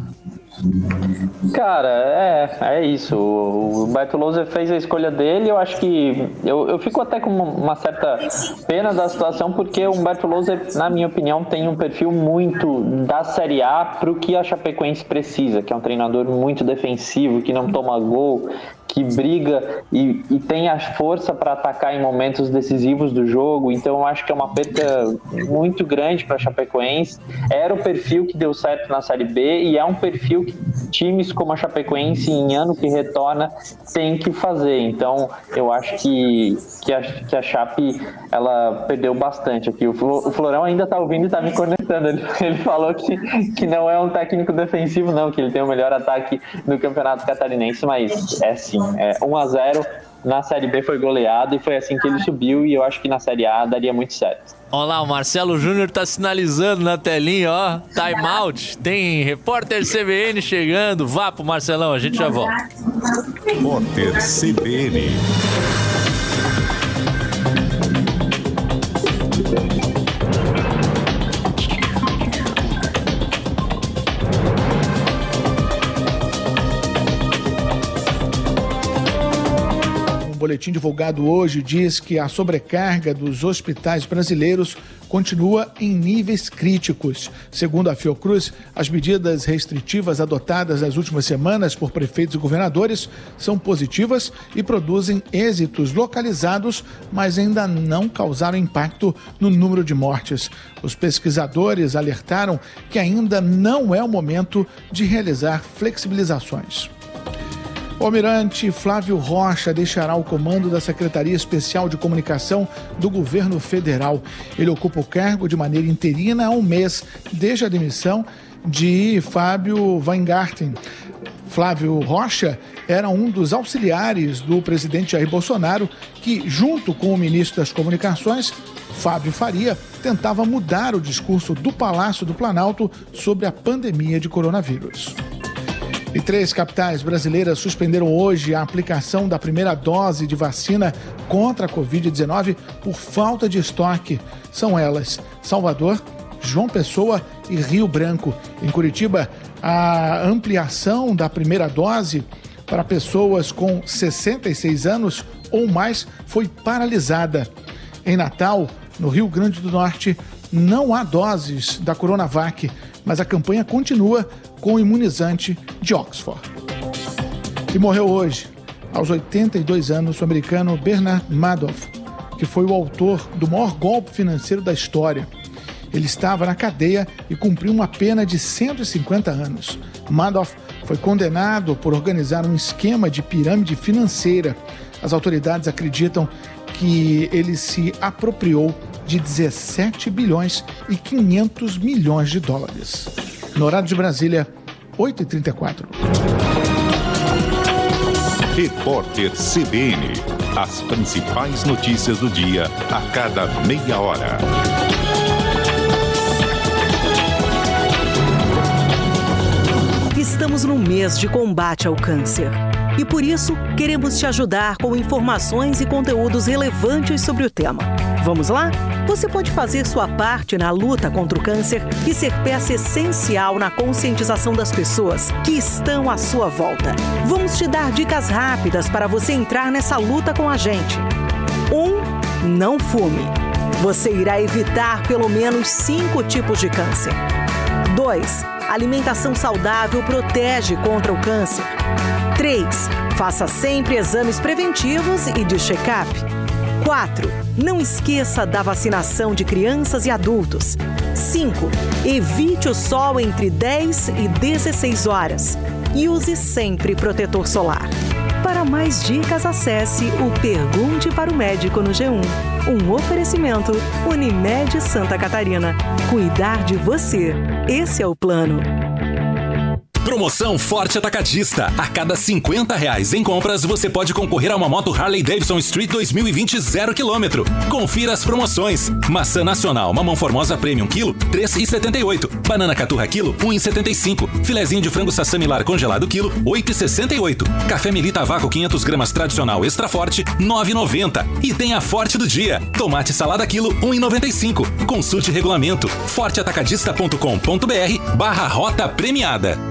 Cara, é, é isso. O Humberto Louser fez a escolha dele. Eu acho que. Eu, eu fico até com uma certa pena da situação, porque o Humberto Louser, na minha opinião, tem um perfil muito da Série A para o que a Chapecoense precisa, que é um treinador muito defensivo, que não toma gol, que briga e, e tem a força para atacar em momentos decisivos do jogo. Então, eu acho que é uma perda muito grande para Chapecoense. Era o perfil que deu certo na Série B e é um perfil que times como a Chapecoense, em ano que retorna, tem que fazer. Então, eu acho que, que, a, que a Chape ela perdeu bastante aqui. O, o Florão ainda tá ouvindo e tá me conectando. Ele, ele falou que, que não é um técnico defensivo, não, que ele tem o melhor ataque do Campeonato Catarinense, mas é sim. É 1 a 0 na Série B foi goleado e foi assim que ele subiu e eu acho que na Série A daria muito certo.
Olha lá, o Marcelo Júnior tá sinalizando na telinha, ó. Time out. Tem repórter CBN chegando. Vá pro Marcelão, a gente já volta.
Potter CBN.
Boletim divulgado hoje diz que a sobrecarga dos hospitais brasileiros continua em níveis críticos. Segundo a Fiocruz, as medidas restritivas adotadas nas últimas semanas por prefeitos e governadores são positivas e produzem êxitos localizados, mas ainda não causaram impacto no número de mortes. Os pesquisadores alertaram que ainda não é o momento de realizar flexibilizações. O almirante Flávio Rocha deixará o comando da Secretaria Especial de Comunicação do governo federal. Ele ocupa o cargo de maneira interina há um mês, desde a demissão de Fábio Weingarten. Flávio Rocha era um dos auxiliares do presidente Jair Bolsonaro, que, junto com o ministro das Comunicações, Fábio Faria, tentava mudar o discurso do Palácio do Planalto sobre a pandemia de coronavírus. E três capitais brasileiras suspenderam hoje a aplicação da primeira dose de vacina contra a Covid-19 por falta de estoque. São elas Salvador, João Pessoa e Rio Branco. Em Curitiba, a ampliação da primeira dose para pessoas com 66 anos ou mais foi paralisada. Em Natal, no Rio Grande do Norte, não há doses da Coronavac, mas a campanha continua com o imunizante de Oxford. E morreu hoje, aos 82 anos, o americano Bernard Madoff, que foi o autor do maior golpe financeiro da história. Ele estava na cadeia e cumpriu uma pena de 150 anos. Madoff foi condenado por organizar um esquema de pirâmide financeira. As autoridades acreditam que ele se apropriou de 17 bilhões e 500 milhões de dólares. No horário de Brasília, 8h34.
Repórter CBN. As principais notícias do dia a cada meia hora.
Estamos no mês de combate ao câncer. E por isso, queremos te ajudar com informações e conteúdos relevantes sobre o tema. Vamos lá? Você pode fazer sua parte na luta contra o câncer e ser peça essencial na conscientização das pessoas que estão à sua volta. Vamos te dar dicas rápidas para você entrar nessa luta com a gente. 1. Um, não fume. Você irá evitar pelo menos cinco tipos de câncer. 2. Alimentação saudável protege contra o câncer. 3. Faça sempre exames preventivos e de check-up. 4. Não esqueça da vacinação de crianças e adultos. 5. Evite o sol entre 10 e 16 horas. E use sempre protetor solar. Para mais dicas, acesse o Pergunte para o Médico no G1. Um oferecimento Unimed Santa Catarina. Cuidar de você. Esse é o plano.
Promoção Forte Atacadista. A cada 50 reais em compras, você pode concorrer a uma moto Harley Davidson Street 2020 zero quilômetro. Confira as promoções. Maçã Nacional, mamão formosa Premium quilo, 3,78. Banana Caturra quilo, 1,75. Filezinho de frango sassamilar congelado quilo, 8,68. Café Melita Vácuo 500 gramas tradicional extra forte, 9,90. E tem a Forte do Dia. Tomate salada quilo, 1,95. Consulte regulamento. forteatacadista.com.br barra rota premiada.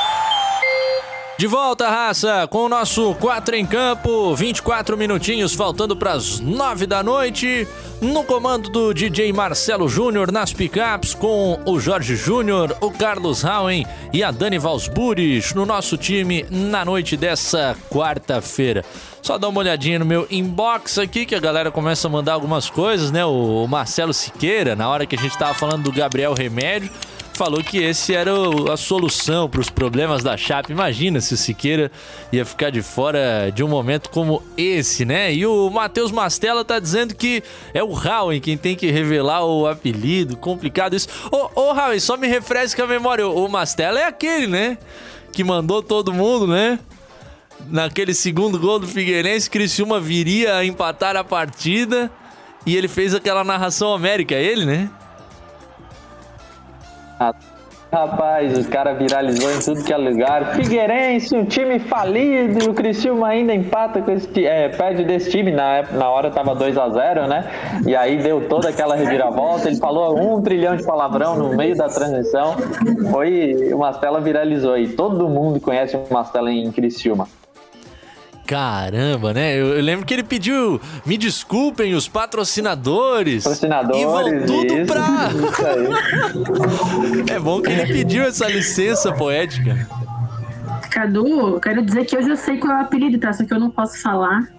De volta, raça, com o nosso 4 em campo, 24 minutinhos faltando para as 9 da noite. No comando do DJ Marcelo Júnior nas picapes, com o Jorge Júnior, o Carlos Howen e a Dani Valsburis no nosso time na noite dessa quarta-feira. Só dá uma olhadinha no meu inbox aqui, que a galera começa a mandar algumas coisas, né? O Marcelo Siqueira, na hora que a gente tava falando do Gabriel Remédio falou que esse era o, a solução para os problemas da Chape. Imagina se o Siqueira ia ficar de fora de um momento como esse, né? E o Matheus Mastella tá dizendo que é o Howie quem tem que revelar o apelido. Complicado isso. Ô, ô só me refresca a memória. O Mastella é aquele, né? Que mandou todo mundo, né? Naquele segundo gol do Figueirense, Criciúma viria a empatar a partida. E ele fez aquela narração América, é ele, né?
Rapaz, os caras viralizou em tudo que é lugar. Figueirense, um time falido, e o Criciúma ainda empata com esse é, perde desse time. Na, na hora tava 2 a 0 né? E aí deu toda aquela reviravolta. Ele falou um trilhão de palavrão no meio da transmissão. Foi. O Mastela viralizou aí. Todo mundo conhece o Mastela em Criciúma.
Caramba, né? Eu, eu, lembro que ele pediu, me desculpem, os patrocinadores.
Patrocinadores.
E vão tudo isso, pra. Isso é bom que ele pediu essa licença poética.
Cadu, quero dizer que eu já sei qual é o apelido, tá? Só que eu não posso falar.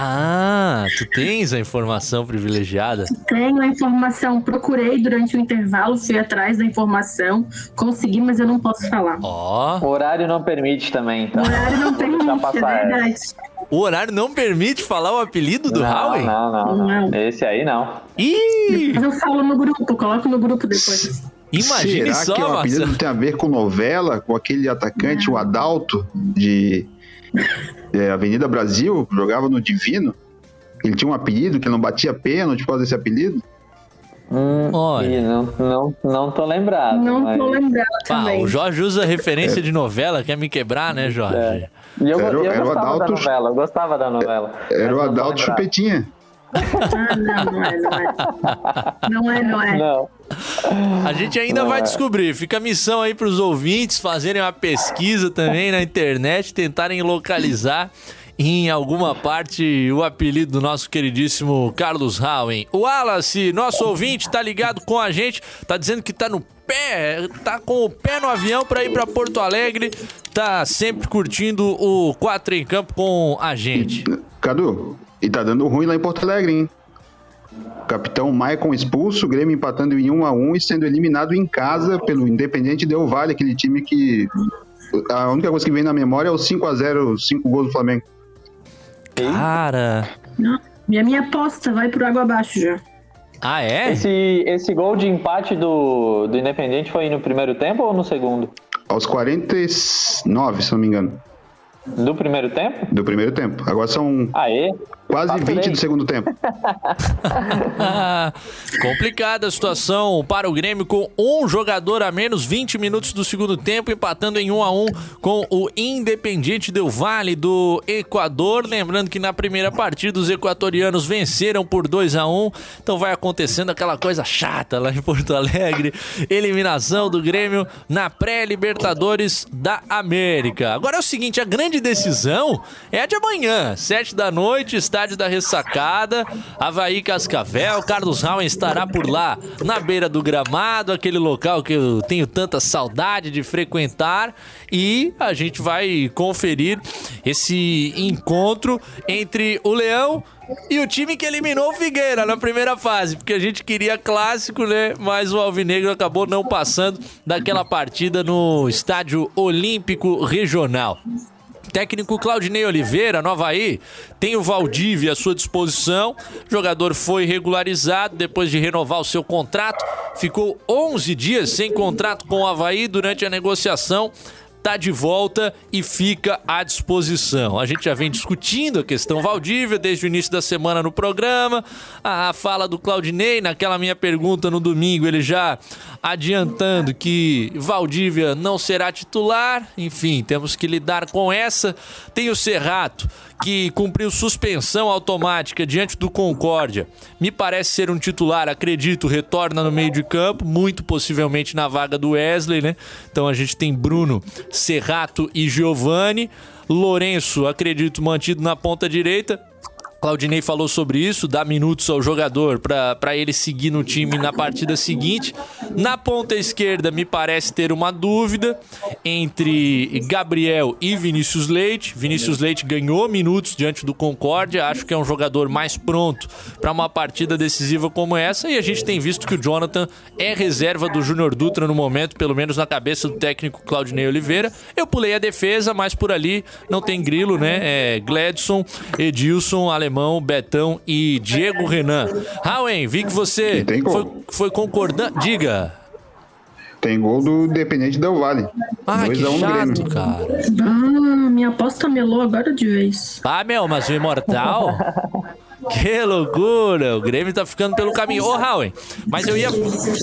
Ah, tu tens a informação privilegiada?
Tenho a informação, procurei durante o intervalo, fui atrás da informação, consegui, mas eu não posso falar.
Ó.
Oh. O horário não permite também, então.
O horário não permite, é verdade. Essa.
O horário não permite falar o apelido do Howie?
Não, não, não, não. Esse aí não.
Ih!
Depois eu falo no grupo, coloco no grupo depois.
Imagine
Será
só,
que o apelido
Marcelo.
tem a ver com novela, com aquele atacante, o Adalto, de é, Avenida Brasil, jogava no Divino. Ele tinha um apelido que não batia pênalti por causa desse apelido.
Hum,
Olha.
Não, não, não tô lembrado.
Não
mas...
tô lembrado também.
o Jorge usa referência de novela, quer me quebrar, né, Jorge?
É. E eu,
Era
eu
era
gostava
Adalto-
da novela, eu gostava da novela.
Era o Adalto. Chupetinha.
Ah, não, não é, não é. Não é, não é.
Não.
A gente ainda vai descobrir. Fica a missão aí pros ouvintes fazerem uma pesquisa também na internet, tentarem localizar em alguma parte o apelido do nosso queridíssimo Carlos Howen. O Wallace, nosso ouvinte, tá ligado com a gente, tá dizendo que tá no pé, tá com o pé no avião pra ir pra Porto Alegre, tá sempre curtindo o 4 em campo com a gente.
Cadu, e tá dando ruim lá em Porto Alegre, hein? Capitão Maicon expulso, o Grêmio empatando em 1 a 1 e sendo eliminado em casa pelo Independente Del Valle, aquele time que a única coisa que vem na memória é o 5 a 0, 5 gols do Flamengo.
Cara.
Não. Minha minha aposta vai por água abaixo já.
Ah, é?
Esse, esse gol de empate do, do Independente foi no primeiro tempo ou no segundo?
Aos 49, se não me engano,
Do primeiro tempo?
do primeiro tempo. Agora são
Aê!
quase
Faturei.
20 do segundo tempo.
Complicada a situação para o Grêmio com um jogador a menos, 20 minutos do segundo tempo, empatando em 1 a 1 com o Independiente Del Vale do Equador. Lembrando que na primeira partida os equatorianos venceram por 2 a 1 então vai acontecendo aquela coisa chata lá em Porto Alegre. Eliminação do Grêmio na pré-Libertadores da América. Agora é o seguinte, a grande decisão é a de amanhã, 7 da noite, estádio da Ressacada, Havaí Cascavel, Carlos Rauen estará por lá na beira do gramado, aquele local que eu tenho tanta saudade de frequentar e a gente vai conferir esse encontro entre o Leão e o time que eliminou o Figueira na primeira fase, porque a gente queria clássico, né? Mas o Alvinegro acabou não passando daquela partida no Estádio Olímpico Regional. Técnico Claudinei Oliveira, no Havaí, tem o Valdívia à sua disposição. O jogador foi regularizado depois de renovar o seu contrato. Ficou 11 dias sem contrato com o Havaí durante a negociação. Tá de volta e fica à disposição. A gente já vem discutindo a questão Valdívia desde o início da semana no programa. A fala do Claudinei, naquela minha pergunta no domingo, ele já adiantando que Valdívia não será titular. Enfim, temos que lidar com essa. Tem o Serrato, que cumpriu suspensão automática diante do Concórdia. Me parece ser um titular, acredito, retorna no meio de campo, muito possivelmente na vaga do Wesley, né? Então a gente tem Bruno, Serrato e Giovani. Lourenço, acredito, mantido na ponta direita. Claudinei falou sobre isso, dá minutos ao jogador para ele seguir no time na partida seguinte. Na ponta esquerda, me parece ter uma dúvida entre Gabriel e Vinícius Leite. Vinícius Leite ganhou minutos diante do Concórdia, acho que é um jogador mais pronto para uma partida decisiva como essa. E a gente tem visto que o Jonathan é reserva do Júnior Dutra no momento, pelo menos na cabeça do técnico Claudinei Oliveira. Eu pulei a defesa, mas por ali não tem grilo, né? É Gladson, Edilson, Alemão, Betão e Diego Renan. Rauen, vi que você foi, foi concordando. Diga.
Tem gol do Independente Del Valle.
Ah,
2
que
a 1 Grêmio.
chato, cara.
Ah, minha aposta melou agora de vez.
Ah, meu, mas o Imortal. Que loucura! O Grêmio tá ficando pelo caminho. Ô, Howie, mas eu ia,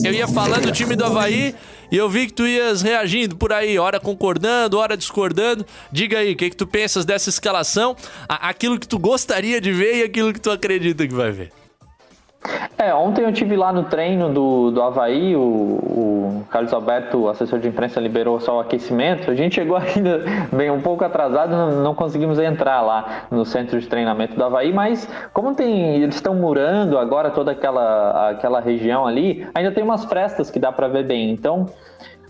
eu ia falando do time do Havaí e eu vi que tu ias reagindo por aí, hora concordando, hora discordando. Diga aí, o que, que tu pensas dessa escalação? Aquilo que tu gostaria de ver e aquilo que tu acredita que vai ver.
É, ontem eu tive lá no treino do, do Havaí, o, o Carlos Alberto, assessor de imprensa, liberou só o aquecimento. A gente chegou ainda bem um pouco atrasado, não, não conseguimos entrar lá no centro de treinamento do Havaí, mas como tem, eles estão murando agora toda aquela, aquela região ali, ainda tem umas frestas que dá para ver bem. Então,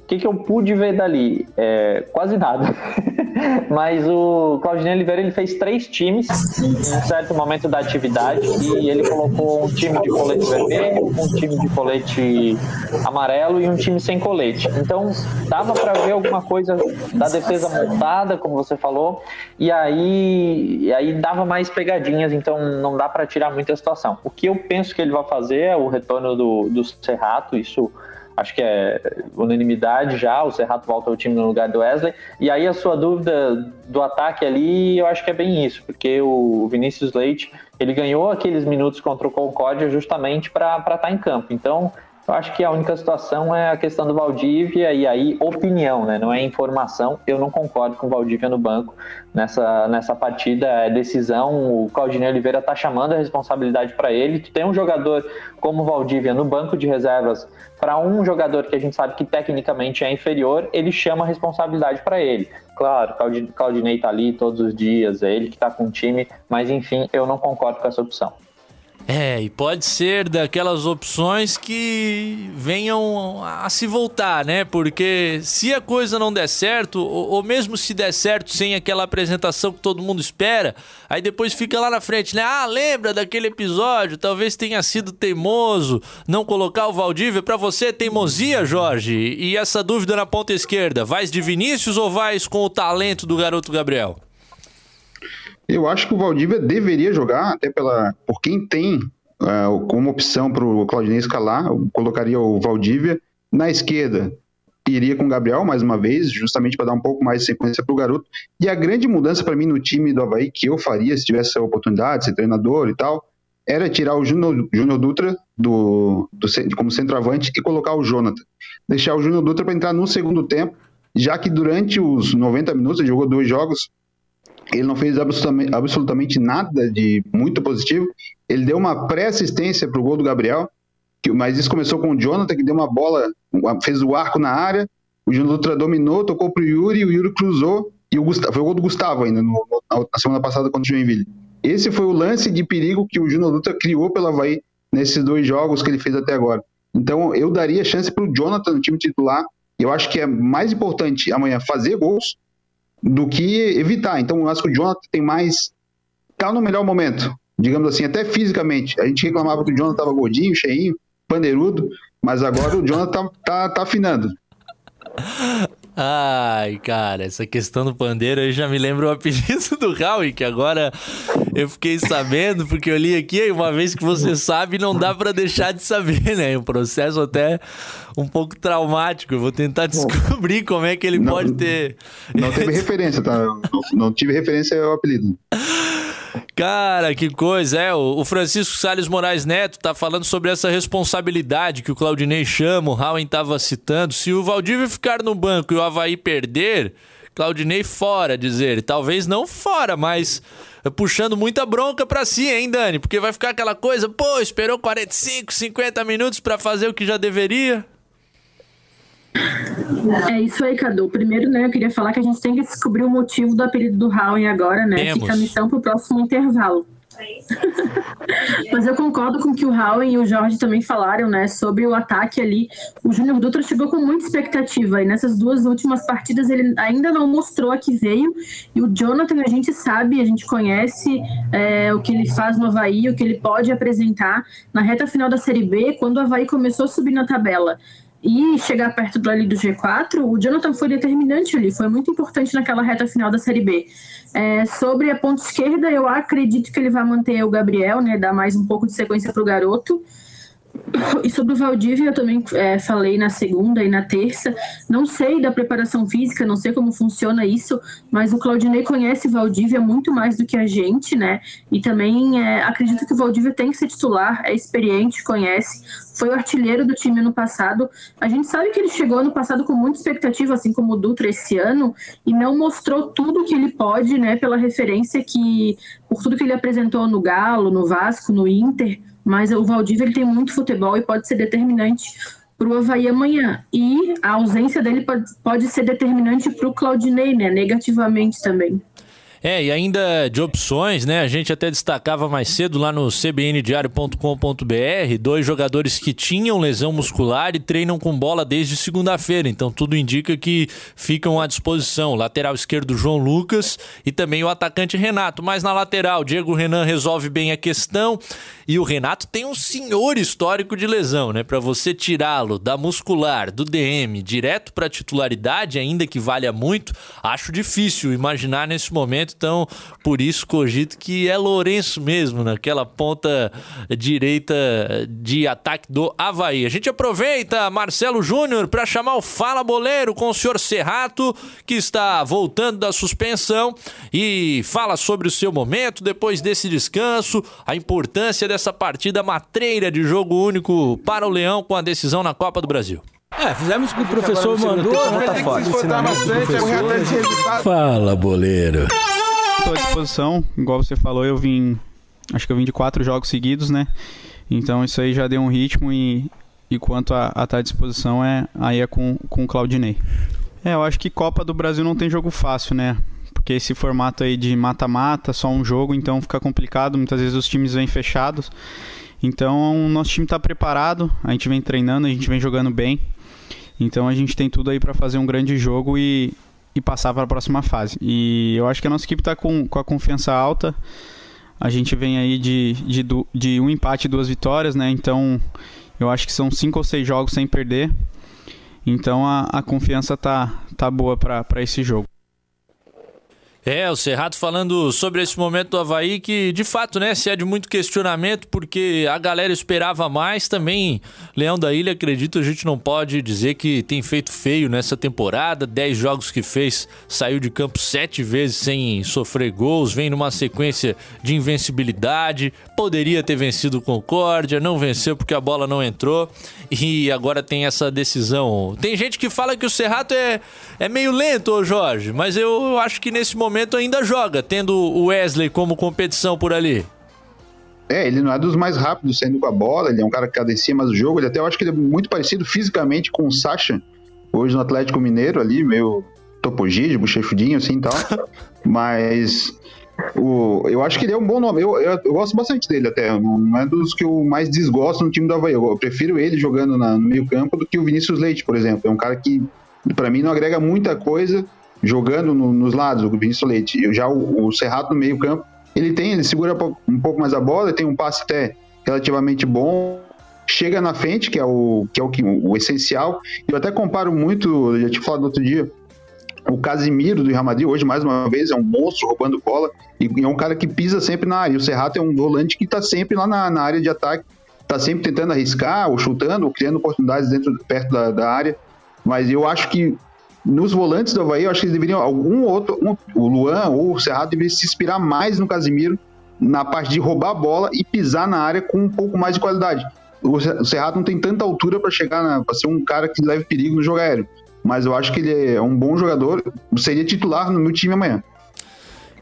o que, que eu pude ver dali? É, quase nada. Mas o Claudinei Oliveira ele fez três times em um certo momento da atividade e ele colocou um time de colete vermelho, um time de colete amarelo e um time sem colete. Então dava para ver alguma coisa da defesa montada, como você falou, e aí, e aí dava mais pegadinhas, então não dá para tirar muita situação. O que eu penso que ele vai fazer é o retorno do, do Serrato, isso acho que é unanimidade já, o Serrato volta ao time no lugar do Wesley. E aí a sua dúvida do ataque ali, eu acho que é bem isso, porque o Vinícius Leite, ele ganhou aqueles minutos contra o Concórdia justamente para estar tá em campo. Então, eu acho que a única situação é a questão do Valdívia e aí opinião, né? Não é informação. Eu não concordo com o Valdívia no banco nessa, nessa partida. É decisão. O Claudinei Oliveira tá chamando a responsabilidade para ele. Tu tem um jogador como o Valdívia no banco de reservas para um jogador que a gente sabe que tecnicamente é inferior, ele chama a responsabilidade para ele. Claro, Claudinei tá ali todos os dias, é ele que tá com o time, mas enfim, eu não concordo com essa opção.
É, e pode ser daquelas opções que venham a se voltar, né? Porque se a coisa não der certo, ou, ou, mesmo se der certo sem aquela apresentação que todo mundo espera, aí depois fica lá na frente, né? Ah, lembra daquele episódio? Talvez tenha sido teimoso não colocar o Valdívia. Para você, teimosia, Jorge? E essa dúvida na ponta esquerda, vais de Vinícius ou vais com o talento do garoto Gabriel?
Eu acho que o Valdívia deveria jogar, até pela, por quem tem uh, como opção para o Claudinei escalar, eu colocaria o Valdívia. Na esquerda, iria com o Gabriel mais uma vez, justamente para dar um pouco mais de sequência para o garoto. E a grande mudança para mim no time do Havaí, que eu faria se tivesse a oportunidade, ser treinador e tal, era tirar o Júnior Dutra do, do, como centroavante e colocar o Jonathan. Deixar o Júnior Dutra para entrar no segundo tempo, já que durante os 90 minutos, ele jogou dois jogos, ele não fez absolutamente, nada de muito positivo. Ele deu uma pré-assistência para o gol do Gabriel, mas isso começou com o Jonathan, que deu uma bola, fez o arco na área. O Jonathan dominou, tocou para o Yuri, o Yuri cruzou, e o Gustavo, foi o gol do Gustavo ainda, no, na semana passada contra o Joinville. Esse foi o lance de perigo que o Júnior Dutra criou pela Havaí nesses dois jogos que ele fez até agora. Então, eu daria chance para o Jonathan no time titular. Eu acho que é mais importante amanhã fazer gols do que evitar. Então, acho que o Jonathan tem mais. Está no melhor momento, digamos assim, até fisicamente. A gente reclamava que o Jonathan estava gordinho, cheinho, pandeirudo, mas agora o Jonathan tá, tá, tá afinando.
Ai, cara, essa questão do pandeiro aí já me lembra o apelido do Howie, que agora eu fiquei sabendo, porque eu li aqui, uma vez que você sabe, não dá para deixar de saber, né? É um processo até um pouco traumático. Eu vou tentar descobrir como é que ele não, pode ter.
Não teve referência, tá? Não, não tive referência ao apelido.
Cara, que coisa. É, o Francisco Salles Moraes Neto tá falando sobre essa responsabilidade que o Claudinei chama, o Rauen tava citando. Se o Valdívia ficar no banco e o Havaí perder, Claudinei fora, dizer. Talvez não fora, mas puxando muita bronca pra si, hein, Dani? Porque vai ficar aquela coisa, pô, esperou 45, 50 minutos para fazer o que já deveria.
É isso aí, Cadu. Primeiro, né, eu queria falar que a gente tem que descobrir o motivo do apelido do Howen agora, né? Temos. Fica a missão pro próximo intervalo. Mas eu concordo com o que o Howen e o Jorge também falaram, né, sobre o ataque ali. O Júnior Dutra chegou com muita expectativa e nessas duas últimas partidas ele ainda não mostrou a que veio. E o Jonathan, a gente sabe, a gente conhece é, o que ele faz no Havaí, o que ele pode apresentar na reta final da Série B, quando o Havaí começou a subir na tabela e chegar perto ali do G4, o Jonathan foi determinante ali, foi muito importante naquela reta final da Série B. É, sobre a ponta esquerda, eu acredito que ele vai manter o Gabriel, né, dar mais um pouco de sequência para o garoto. E sobre o Valdívia, eu também é, falei na segunda e na terça. Não sei da preparação física, não sei como funciona isso, mas o Claudinei conhece Valdívia muito mais do que a gente, né? E também é, acredito que o Valdívia tem que ser titular, é experiente, conhece, foi o artilheiro do time no passado. A gente sabe que ele chegou no passado com muita expectativa, assim como o Dutra esse ano, e não mostrou tudo que ele pode, né? Pela referência que, por tudo que ele apresentou no Galo, no Vasco, no Inter mas o Valdívia ele tem muito futebol e pode ser determinante para o Havaí amanhã. E a ausência dele pode, pode ser determinante para o Claudinei, né? Negativamente também.
É, e ainda de opções, né? A gente até destacava mais cedo lá no cbndiario.com.br dois jogadores que tinham lesão muscular e treinam com bola desde segunda-feira. Então tudo indica que ficam à disposição. Lateral esquerdo João Lucas e também o atacante Renato. Mas na lateral, Diego Renan resolve bem a questão e o Renato tem um senhor histórico de lesão, né? Para você tirá-lo da muscular, do DM, direto para titularidade, ainda que valha muito, acho difícil imaginar nesse momento então por isso cogito que é Lourenço mesmo, naquela ponta direita de ataque do Havaí. A gente aproveita, Marcelo Júnior, para chamar o Fala Boleiro com o senhor Serrato, que está voltando da suspensão e fala sobre o seu momento depois desse descanso, a importância dessa partida matreira de jogo único para o Leão com a decisão na Copa do Brasil.
É, fizemos o que o professor mandou. Tá
Fala, boleiro
estou à disposição. Igual você falou, eu vim. Acho que eu vim de quatro jogos seguidos, né? Então isso aí já deu um ritmo e, e quanto a estar tá à disposição é aí é com, com o Claudinei. É, eu acho que Copa do Brasil não tem jogo fácil, né? Porque esse formato aí de mata-mata, só um jogo, então fica complicado. Muitas vezes os times vêm fechados. Então, o nosso time está preparado, a gente vem treinando, a gente vem jogando bem. Então, a gente tem tudo aí para fazer um grande jogo e, e passar para a próxima fase. E eu acho que a nossa equipe está com, com a confiança alta. A gente vem aí de, de, de um empate e duas vitórias, né? Então eu acho que são cinco ou seis jogos sem perder. Então a, a confiança tá, tá boa para esse jogo.
É, o Serrato falando sobre esse momento do Havaí que, de fato, né, se é de muito questionamento, porque a galera esperava mais também. Leão da Ilha, acredito, a gente não pode dizer que tem feito feio nessa temporada. Dez jogos que fez, saiu de campo sete vezes sem sofrer gols, vem numa sequência de invencibilidade. Poderia ter vencido o Concórdia, não venceu porque a bola não entrou e agora tem essa decisão. Tem gente que fala que o Serrato é, é meio lento, Jorge, mas eu acho que nesse momento momento ainda joga, tendo o Wesley como competição por ali.
É, ele não é dos mais rápidos saindo com a bola, ele é um cara que cadencia mais o jogo, ele até eu acho que ele é muito parecido fisicamente com o Sacha, hoje no Atlético Mineiro ali, meio topogide, bochechudinho assim e tal, mas o, eu acho que ele é um bom nome, eu, eu, eu, gosto bastante dele até, não é dos que eu mais desgosto no time do Havaí, eu, prefiro ele jogando na, no meio campo do que o Vinícius Leite, por exemplo, é um cara que para mim não agrega muita coisa, jogando no, nos lados, o Vinícius Leite. Já o, o Serrato no meio campo, ele tem, ele segura um pouco mais a bola, tem um passe até relativamente bom, chega na frente, que é o, que é o, o essencial. Eu até comparo muito, já te falado outro dia, o Casimiro do Real Madrid, hoje mais uma vez, é um monstro roubando bola e é um cara que pisa sempre na área. O Serrato é um volante que está sempre lá na, na, área de ataque, está sempre tentando arriscar, ou chutando, ou criando oportunidades dentro, perto da, da área. Mas eu acho que nos volantes do Havaí, eu acho que eles deveriam, algum outro, um, o Luan ou o Cerrado deveriam se inspirar mais no Casimiro na parte de roubar a bola e pisar na área com um pouco mais de qualidade. O Cerrado não tem tanta altura para chegar para ser um cara que leve perigo no jogo aéreo, mas eu acho que ele é um bom jogador, seria titular no meu time amanhã.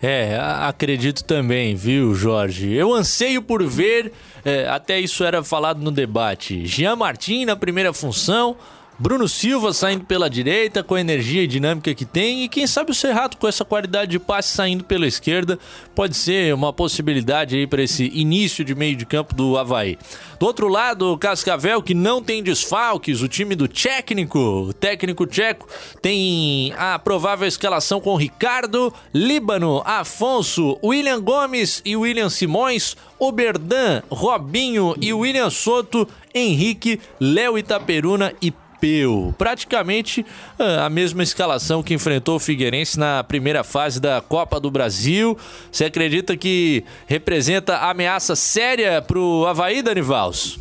É, acredito também, viu, Jorge? Eu anseio por ver, é, até isso era falado no debate, Jean Martin na primeira função, Bruno Silva saindo pela direita com a energia e dinâmica que tem e quem sabe o Serrato com essa qualidade de passe saindo pela esquerda pode ser uma possibilidade aí para esse início de meio de campo do Havaí. Do outro lado, o Cascavel que não tem desfalques, o time do técnico, o técnico tcheco tem a provável escalação com Ricardo, Líbano, Afonso, William Gomes e William Simões, Oberdan, Robinho e William Soto, Henrique, Léo Itaperuna e europeu. Praticamente ah, a mesma escalação que enfrentou o Figueirense na primeira fase da Copa do Brasil. Você acredita que representa ameaça séria para o Havaí, Dani Vals?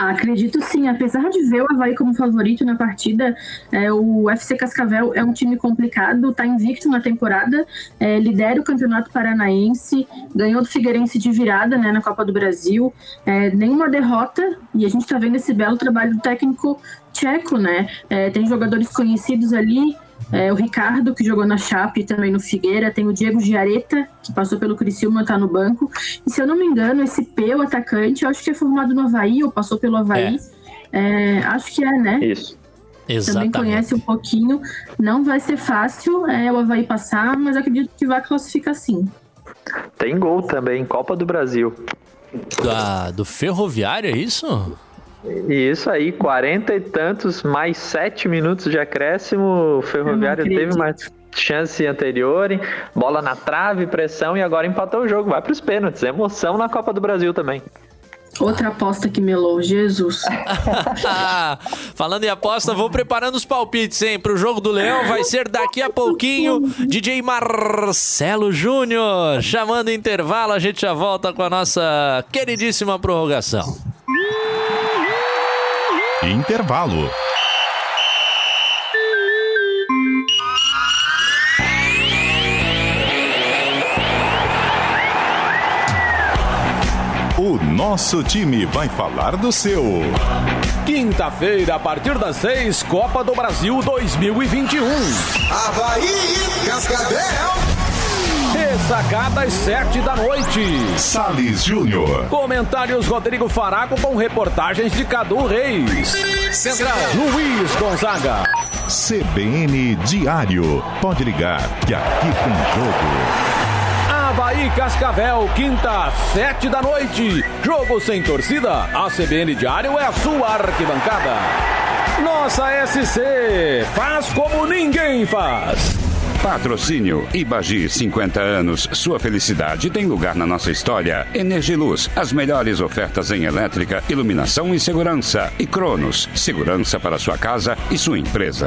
Acredito sim, apesar de ver o Havaí como favorito na partida, é, o FC Cascavel é um time complicado, está invicto na temporada, é, lidera o Campeonato Paranaense, ganhou do Figueirense de virada né, na Copa do Brasil, é, nenhuma derrota, e a gente está vendo esse belo trabalho do técnico tcheco, né? É, tem jogadores conhecidos ali, é, o Ricardo, que jogou na Chape também no Figueira, tem o Diego Giareta, que passou pelo Criciúma, tá no banco. E se eu não me engano, esse P, o atacante, eu acho que é formado no Havaí, ou passou pelo Havaí. É. É, acho que é, né?
Isso.
Também conhece um pouquinho. Não vai ser fácil é, o Havaí passar, mas acredito que vai classificar sim.
Tem gol também, Copa do Brasil.
Da, do Ferroviário, é isso?
E isso aí, 40 e tantos, mais 7 minutos de acréscimo. O Ferroviário teve mais chance anterior, hein? bola na trave, pressão e agora empatou o jogo. Vai para os pênaltis. Emoção na Copa do Brasil também.
Outra aposta que melou, Jesus.
Falando em aposta, vou preparando os palpites, hein? Pro jogo do Leão vai ser daqui a pouquinho. DJ Marcelo Júnior chamando intervalo. A gente já volta com a nossa queridíssima prorrogação.
Intervalo. O nosso time vai falar do seu.
Quinta-feira, a partir das seis, Copa do Brasil 2021.
Havaí Cascavel.
Ressacada às sete da noite.
Salles Júnior.
Comentários Rodrigo Faraco com reportagens de Cadu Reis.
Central.
Luiz Gonzaga.
CBN Diário. Pode ligar que aqui tem jogo.
Havaí Cascavel, quinta, sete da noite. Jogo sem torcida. A CBN Diário é a sua arquibancada. Nossa SC faz como ninguém faz.
Patrocínio Ibagi 50 anos. Sua felicidade tem lugar na nossa história. Energiluz, as melhores ofertas em elétrica, iluminação e segurança. E Cronos, segurança para sua casa e sua empresa.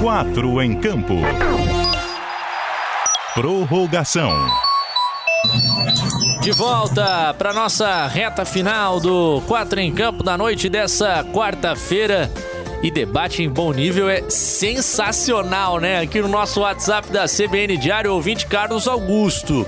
Quatro em campo. Prorrogação.
De volta para nossa reta final do 4 em Campo da noite dessa quarta-feira. E debate em bom nível é sensacional, né? Aqui no nosso WhatsApp da CBN Diário, ouvinte Carlos Augusto.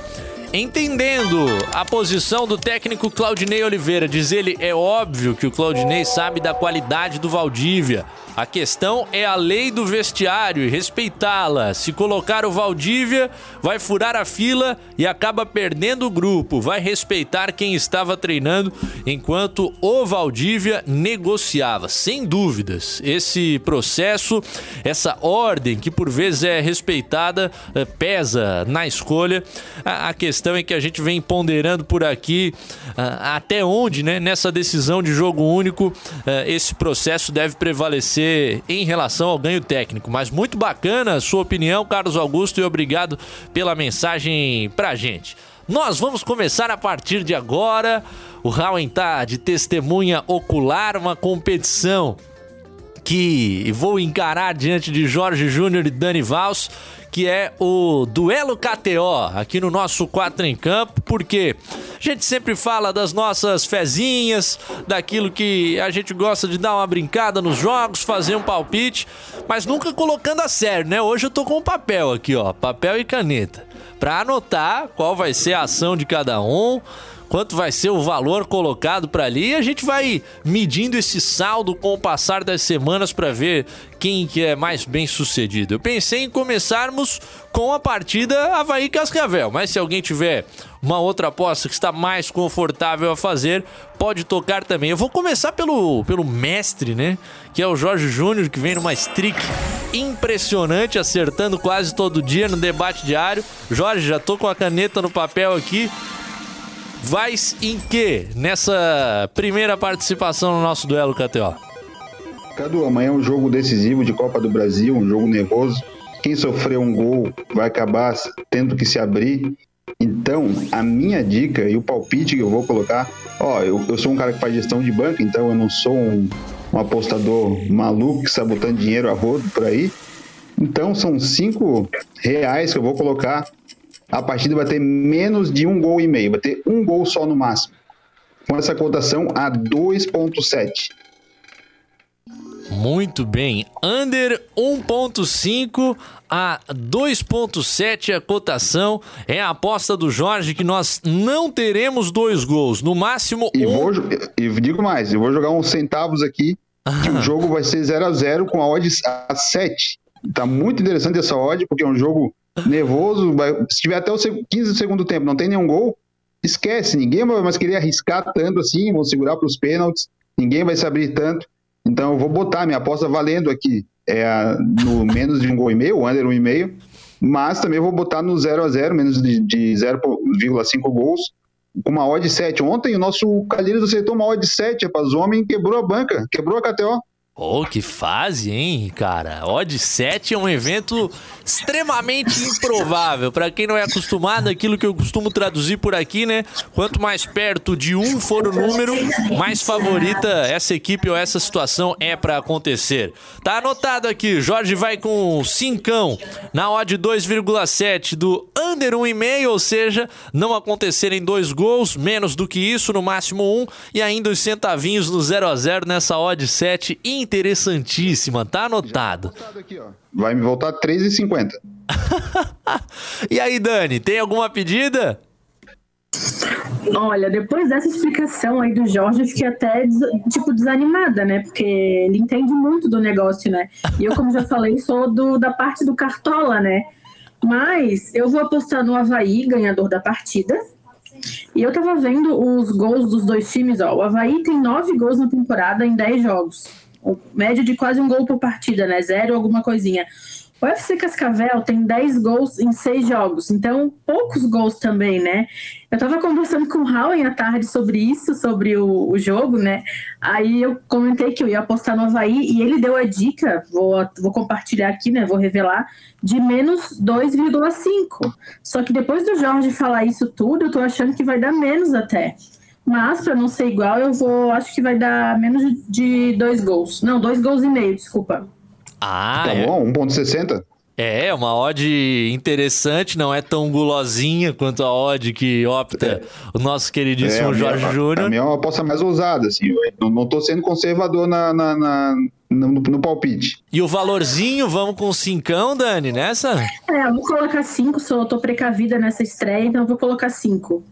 Entendendo a posição do técnico Claudinei Oliveira, diz ele, é óbvio que o Claudinei sabe da qualidade do Valdívia. A questão é a lei do vestiário e respeitá-la. Se colocar o Valdívia, vai furar a fila e acaba perdendo o grupo. Vai respeitar quem estava treinando enquanto o Valdívia negociava. Sem dúvidas, esse processo, essa ordem que por vezes é respeitada, eh, pesa na escolha. A questão é que a gente vem ponderando por aqui ah, até onde, né, nessa decisão de jogo único, eh, esse processo deve prevalecer em relação ao ganho técnico. Mas muito bacana a sua opinião, Carlos Augusto, e obrigado pela mensagem pra gente. Nós vamos começar a partir de agora. O Rauen tá de testemunha ocular, uma competição que vou encarar diante de Jorge Júnior e Dani Vals, que é o Duelo KTO, aqui no nosso 4 em Campo, porque a gente sempre fala das nossas fezinhas, daquilo que a gente gosta de dar uma brincada nos jogos, fazer um palpite, mas nunca colocando a sério, né? Hoje eu tô com papel aqui, ó, papel e caneta, para anotar qual vai ser a ação de cada um, quanto vai ser o valor colocado para ali e a gente vai medindo esse saldo com o passar das semanas para ver quem que é mais bem sucedido. Eu pensei em começarmos com a partida Havaí Cascavel, mas se alguém tiver uma outra aposta que está mais confortável a fazer, pode tocar também. Eu vou começar pelo, pelo mestre, né? Que é o Jorge Júnior, que vem numa streak impressionante, acertando quase todo dia no debate diário. Jorge, já tô com a caneta no papel aqui. Vai em que nessa primeira participação no nosso duelo KTO?
Cadu, amanhã é um jogo decisivo de Copa do Brasil, um jogo nervoso. Quem sofrer um gol vai acabar tendo que se abrir. Então, a minha dica e o palpite que eu vou colocar, ó, eu, eu sou um cara que faz gestão de banco, então eu não sou um, um apostador maluco que está botando dinheiro a rodo por aí. Então, são cinco reais que eu vou colocar. A partida vai ter menos de um gol e meio, vai ter um gol só no máximo. Com essa cotação a 2,7.
Muito bem. Under 1.5 a 2.7 a cotação. É a aposta do Jorge que nós não teremos dois gols. No máximo
E,
um.
vou, e digo mais, eu vou jogar uns centavos aqui, que o jogo vai ser 0 a 0 com a odd a 7. Tá muito interessante essa odd, porque é um jogo nervoso. se tiver até o seg- 15 do segundo tempo, não tem nenhum gol, esquece. Ninguém vai mais querer arriscar tanto assim, vão segurar para os pênaltis, ninguém vai se abrir tanto. Então eu vou botar minha aposta valendo aqui é a- no menos de um gol e meio, under um e meio, mas também vou botar no 0 a 0 menos de, de 0,5 gols, com uma odd 7. Ontem o nosso Calheiros acertou uma odd 7, rapaz. O homem quebrou a banca, quebrou a KTO.
Oh, que fase, hein, cara? Odd 7 é um evento extremamente improvável. Pra quem não é acostumado, aquilo que eu costumo traduzir por aqui, né? Quanto mais perto de um for o número, mais favorita essa equipe ou essa situação é pra acontecer. Tá anotado aqui, Jorge vai com cincão na odd 2,7 do under 1,5, ou seja, não acontecerem dois gols, menos do que isso, no máximo um, e ainda os centavinhos no 0 a 0 nessa odd 7 interessantíssima, tá anotado.
Vai me voltar 3,50.
E aí, Dani, tem alguma pedida?
Olha, depois dessa explicação aí do Jorge, eu fiquei até, tipo, desanimada, né? Porque ele entende muito do negócio, né? E eu, como já falei, sou do, da parte do Cartola, né? Mas eu vou apostar no Havaí, ganhador da partida. E eu tava vendo os gols dos dois times, ó. O Havaí tem nove gols na temporada em 10 jogos. Média de quase um gol por partida, né? Zero alguma coisinha. O FC Cascavel tem 10 gols em 6 jogos, então poucos gols também, né? Eu tava conversando com o Howen à tarde sobre isso, sobre o, o jogo, né? Aí eu comentei que eu ia apostar no Havaí e ele deu a dica, vou, vou compartilhar aqui, né? Vou revelar, de menos 2,5. Só que depois do Jorge falar isso tudo, eu tô achando que vai dar menos até. Mas, para não ser igual, eu vou. Acho que vai dar menos de dois gols. Não, dois gols e meio, desculpa.
Ah,
Tá
é.
bom, 1,60?
É, uma odd interessante, não é tão gulosinha quanto a odd que opta o nosso queridíssimo
É,
Jorge
minha-
Júnior.
A minha é uma aposta mais ousada, assim. Eu não, tô sendo conservador na, na- na- no, no palpite.
E o valorzinho, vamos com cincão, Dani, nessa?
É, eu vou colocar cinco, só tô precavida nessa estreia, então eu vou colocar cinco.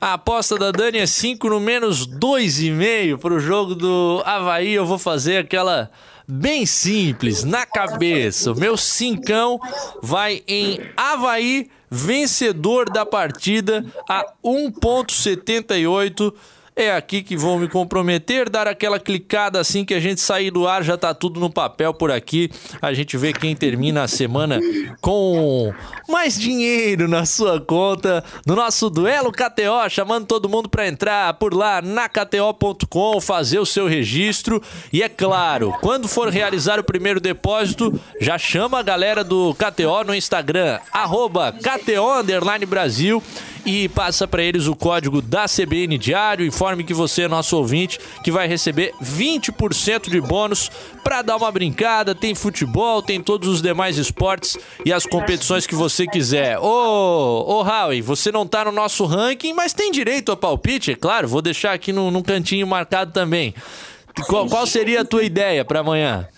A aposta da Dani é 5 no menos 2,5 pro jogo do Havaí. Eu vou fazer aquela bem simples, na cabeça. O meu cincão vai em Havaí, vencedor da partida, a 1,78. É aqui que vou me comprometer, dar aquela clicada assim que a gente sair do ar, já tá tudo no papel por aqui. A gente vê quem termina a semana com mais dinheiro na sua conta no nosso duelo KTO, chamando todo mundo para entrar por lá na KTO.com, fazer o seu registro e é claro, quando for realizar o primeiro depósito, já chama a galera do KTO no Instagram arroba KTO Brasil e passa para eles o código da CBN Diário. Informe que você é nosso ouvinte que vai receber 20% de bônus para dar uma brincada. Tem futebol, tem todos os demais esportes e as competições que você quiser. Ô, ô Howie, você não tá no nosso ranking, mas tem direito a palpite, é claro. Vou deixar aqui num cantinho marcado também. Qual, qual seria a tua ideia para amanhã?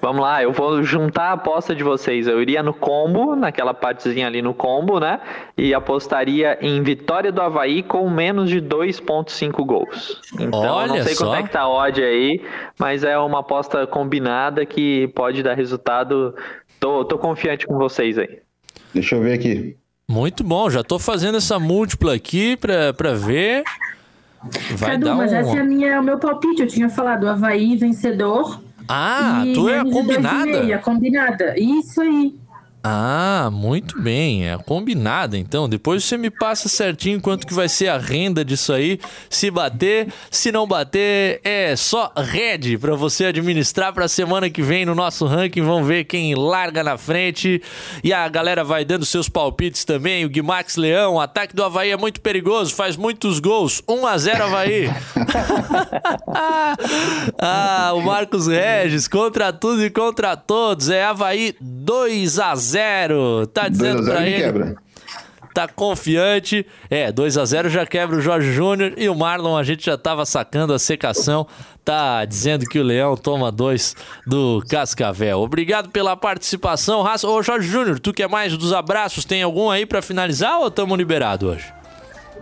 Vamos lá, eu vou juntar a aposta de vocês. Eu iria no combo, naquela partezinha ali no combo, né? E apostaria em vitória do Havaí com menos de 2,5 gols. Então, eu
Olha
não sei
só.
quanto é que tá a odd aí, mas é uma aposta combinada que pode dar resultado. Tô, tô confiante com vocês aí.
Deixa eu ver aqui.
Muito bom, já tô fazendo essa múltipla aqui pra, pra ver. Vai
Cadu,
dar
mas
um...
esse é a minha, o meu palpite. Eu tinha falado Havaí vencedor
Ah,
E
tu é
e
combinada?
meia, combinada. Isso aí.
Ah, muito bem. É combinada, então. Depois você me passa certinho quanto que vai ser a renda disso aí. Se bater, se não bater, é só red pra você administrar pra semana que vem no nosso ranking. Vamos ver quem larga na frente. E a galera vai dando seus palpites também. O Guimax Leão, o ataque do Havaí é muito perigoso, faz muitos gols. 1 a 0 Havaí. ah, o Marcos Regis, contra tudo e contra todos. É Havaí 2 a 0 Tá
2
dizendo
a 0
pra
me
ele.
quebra.
Tá confiante. É, 2 a 0 já quebra o Jorge Júnior. E o Marlon, a gente já tava sacando a secação. Tá dizendo que o Leão toma dois do Cascavel. Obrigado pela participação, raça. Ô, Jorge Júnior, tu quer mais dos abraços? Tem algum aí pra finalizar ou tamo liberado hoje?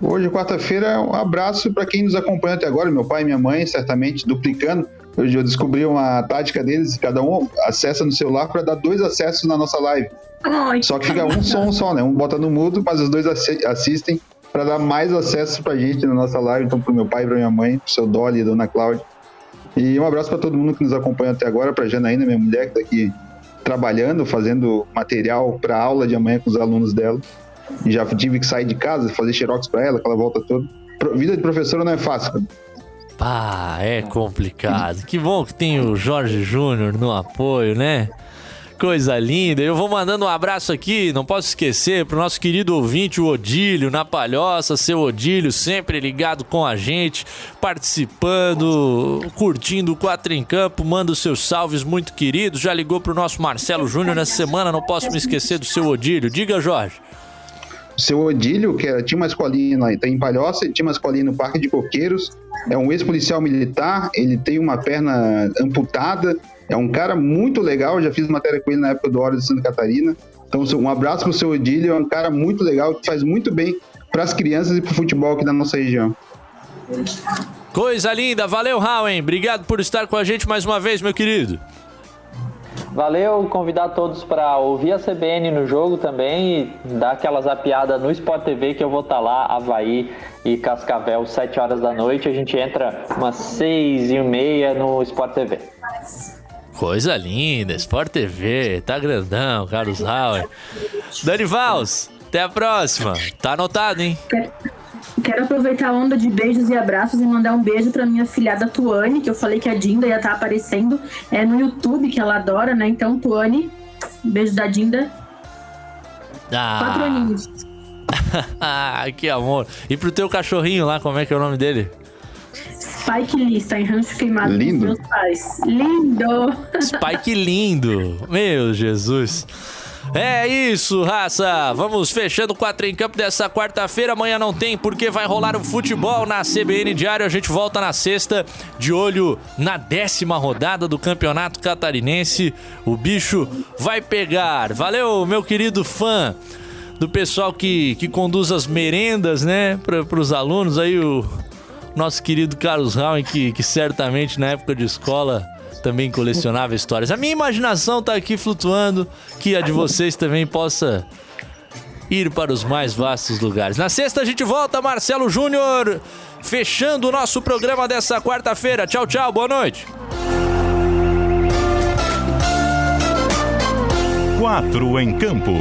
Hoje, quarta-feira, um abraço para quem nos acompanha até agora, meu pai e minha mãe, certamente duplicando. Hoje eu descobri uma tática deles, cada um acessa no celular para dar dois acessos na nossa live. Só que fica um som só, né? Um bota no mudo, mas os dois assi- assistem para dar mais acesso pra gente na nossa live. Então, pro meu pai pra minha mãe, pro seu Dolly e dona Cláudia. E um abraço para todo mundo que nos acompanha até agora, pra Janaína, minha mulher, que tá aqui trabalhando, fazendo material para aula de amanhã com os alunos dela. E já tive que sair de casa, fazer xerox para ela, aquela volta toda. Vida de professora não é fácil. cara.
Pá, é complicado. Que bom que tem o Jorge Júnior no apoio, né? Coisa linda. Eu vou mandando um abraço aqui, não posso esquecer, pro nosso querido ouvinte, o Odílio, na Palhoça. Seu Odílio, sempre ligado com a gente, participando, curtindo o Quatro em Campo. Manda os seus salves muito queridos. Já ligou pro nosso Marcelo Júnior nessa semana, não posso me esquecer do seu Odílio. Diga, Jorge.
O seu Odílio, que era, tinha uma escolinha lá em Palhoça, tinha uma escolinha no Parque de Coqueiros, é um ex-policial militar, ele tem uma perna amputada, é um cara muito legal, já fiz matéria com ele na época do Hora de Santa Catarina. Então, um abraço pro seu Odílio, é um cara muito legal, que faz muito bem para as crianças e pro futebol aqui da nossa região.
Coisa linda, valeu, Howen. Obrigado por estar com a gente mais uma vez, meu querido.
Valeu, convidar todos para ouvir a CBN no jogo também e dar aquela zapiada no Sport TV que eu vou estar lá, Havaí e Cascavel, 7 horas da noite. A gente entra umas 6 e meia no Sport TV.
Coisa linda, Sport TV, tá grandão, Carlos Hauer. Dani Vals, até a próxima. Tá anotado, hein?
Quero aproveitar a onda de beijos e abraços e mandar um beijo pra minha filhada Tuane, que eu falei que a Dinda ia estar aparecendo é, no YouTube, que ela adora, né? Então, Tuane, beijo da Dinda. Quatro
Ah,
aninhos.
ah, que amor. E pro teu cachorrinho lá, como é que é o nome dele?
Spike Lee, está em rancho queimado
Lindo.
com meus pais. Lindo!
Spike lindo. Meu Jesus. É isso, raça. Vamos fechando o 4 em campo dessa quarta-feira. Amanhã não tem, porque vai rolar o futebol na CBN Diário. A gente volta na sexta, de olho na décima rodada do Campeonato Catarinense. O bicho vai pegar. Valeu, meu querido fã do pessoal que, que conduz as merendas, né, para os alunos. Aí o nosso querido Carlos Rauen, que, que certamente na época de escola também colecionava histórias. A minha imaginação tá aqui flutuando, que a de vocês também possa ir para os mais vastos lugares. Na sexta a gente volta, Marcelo Júnior, fechando o nosso programa dessa quarta-feira. Tchau, tchau, boa noite.
Quatro em campo.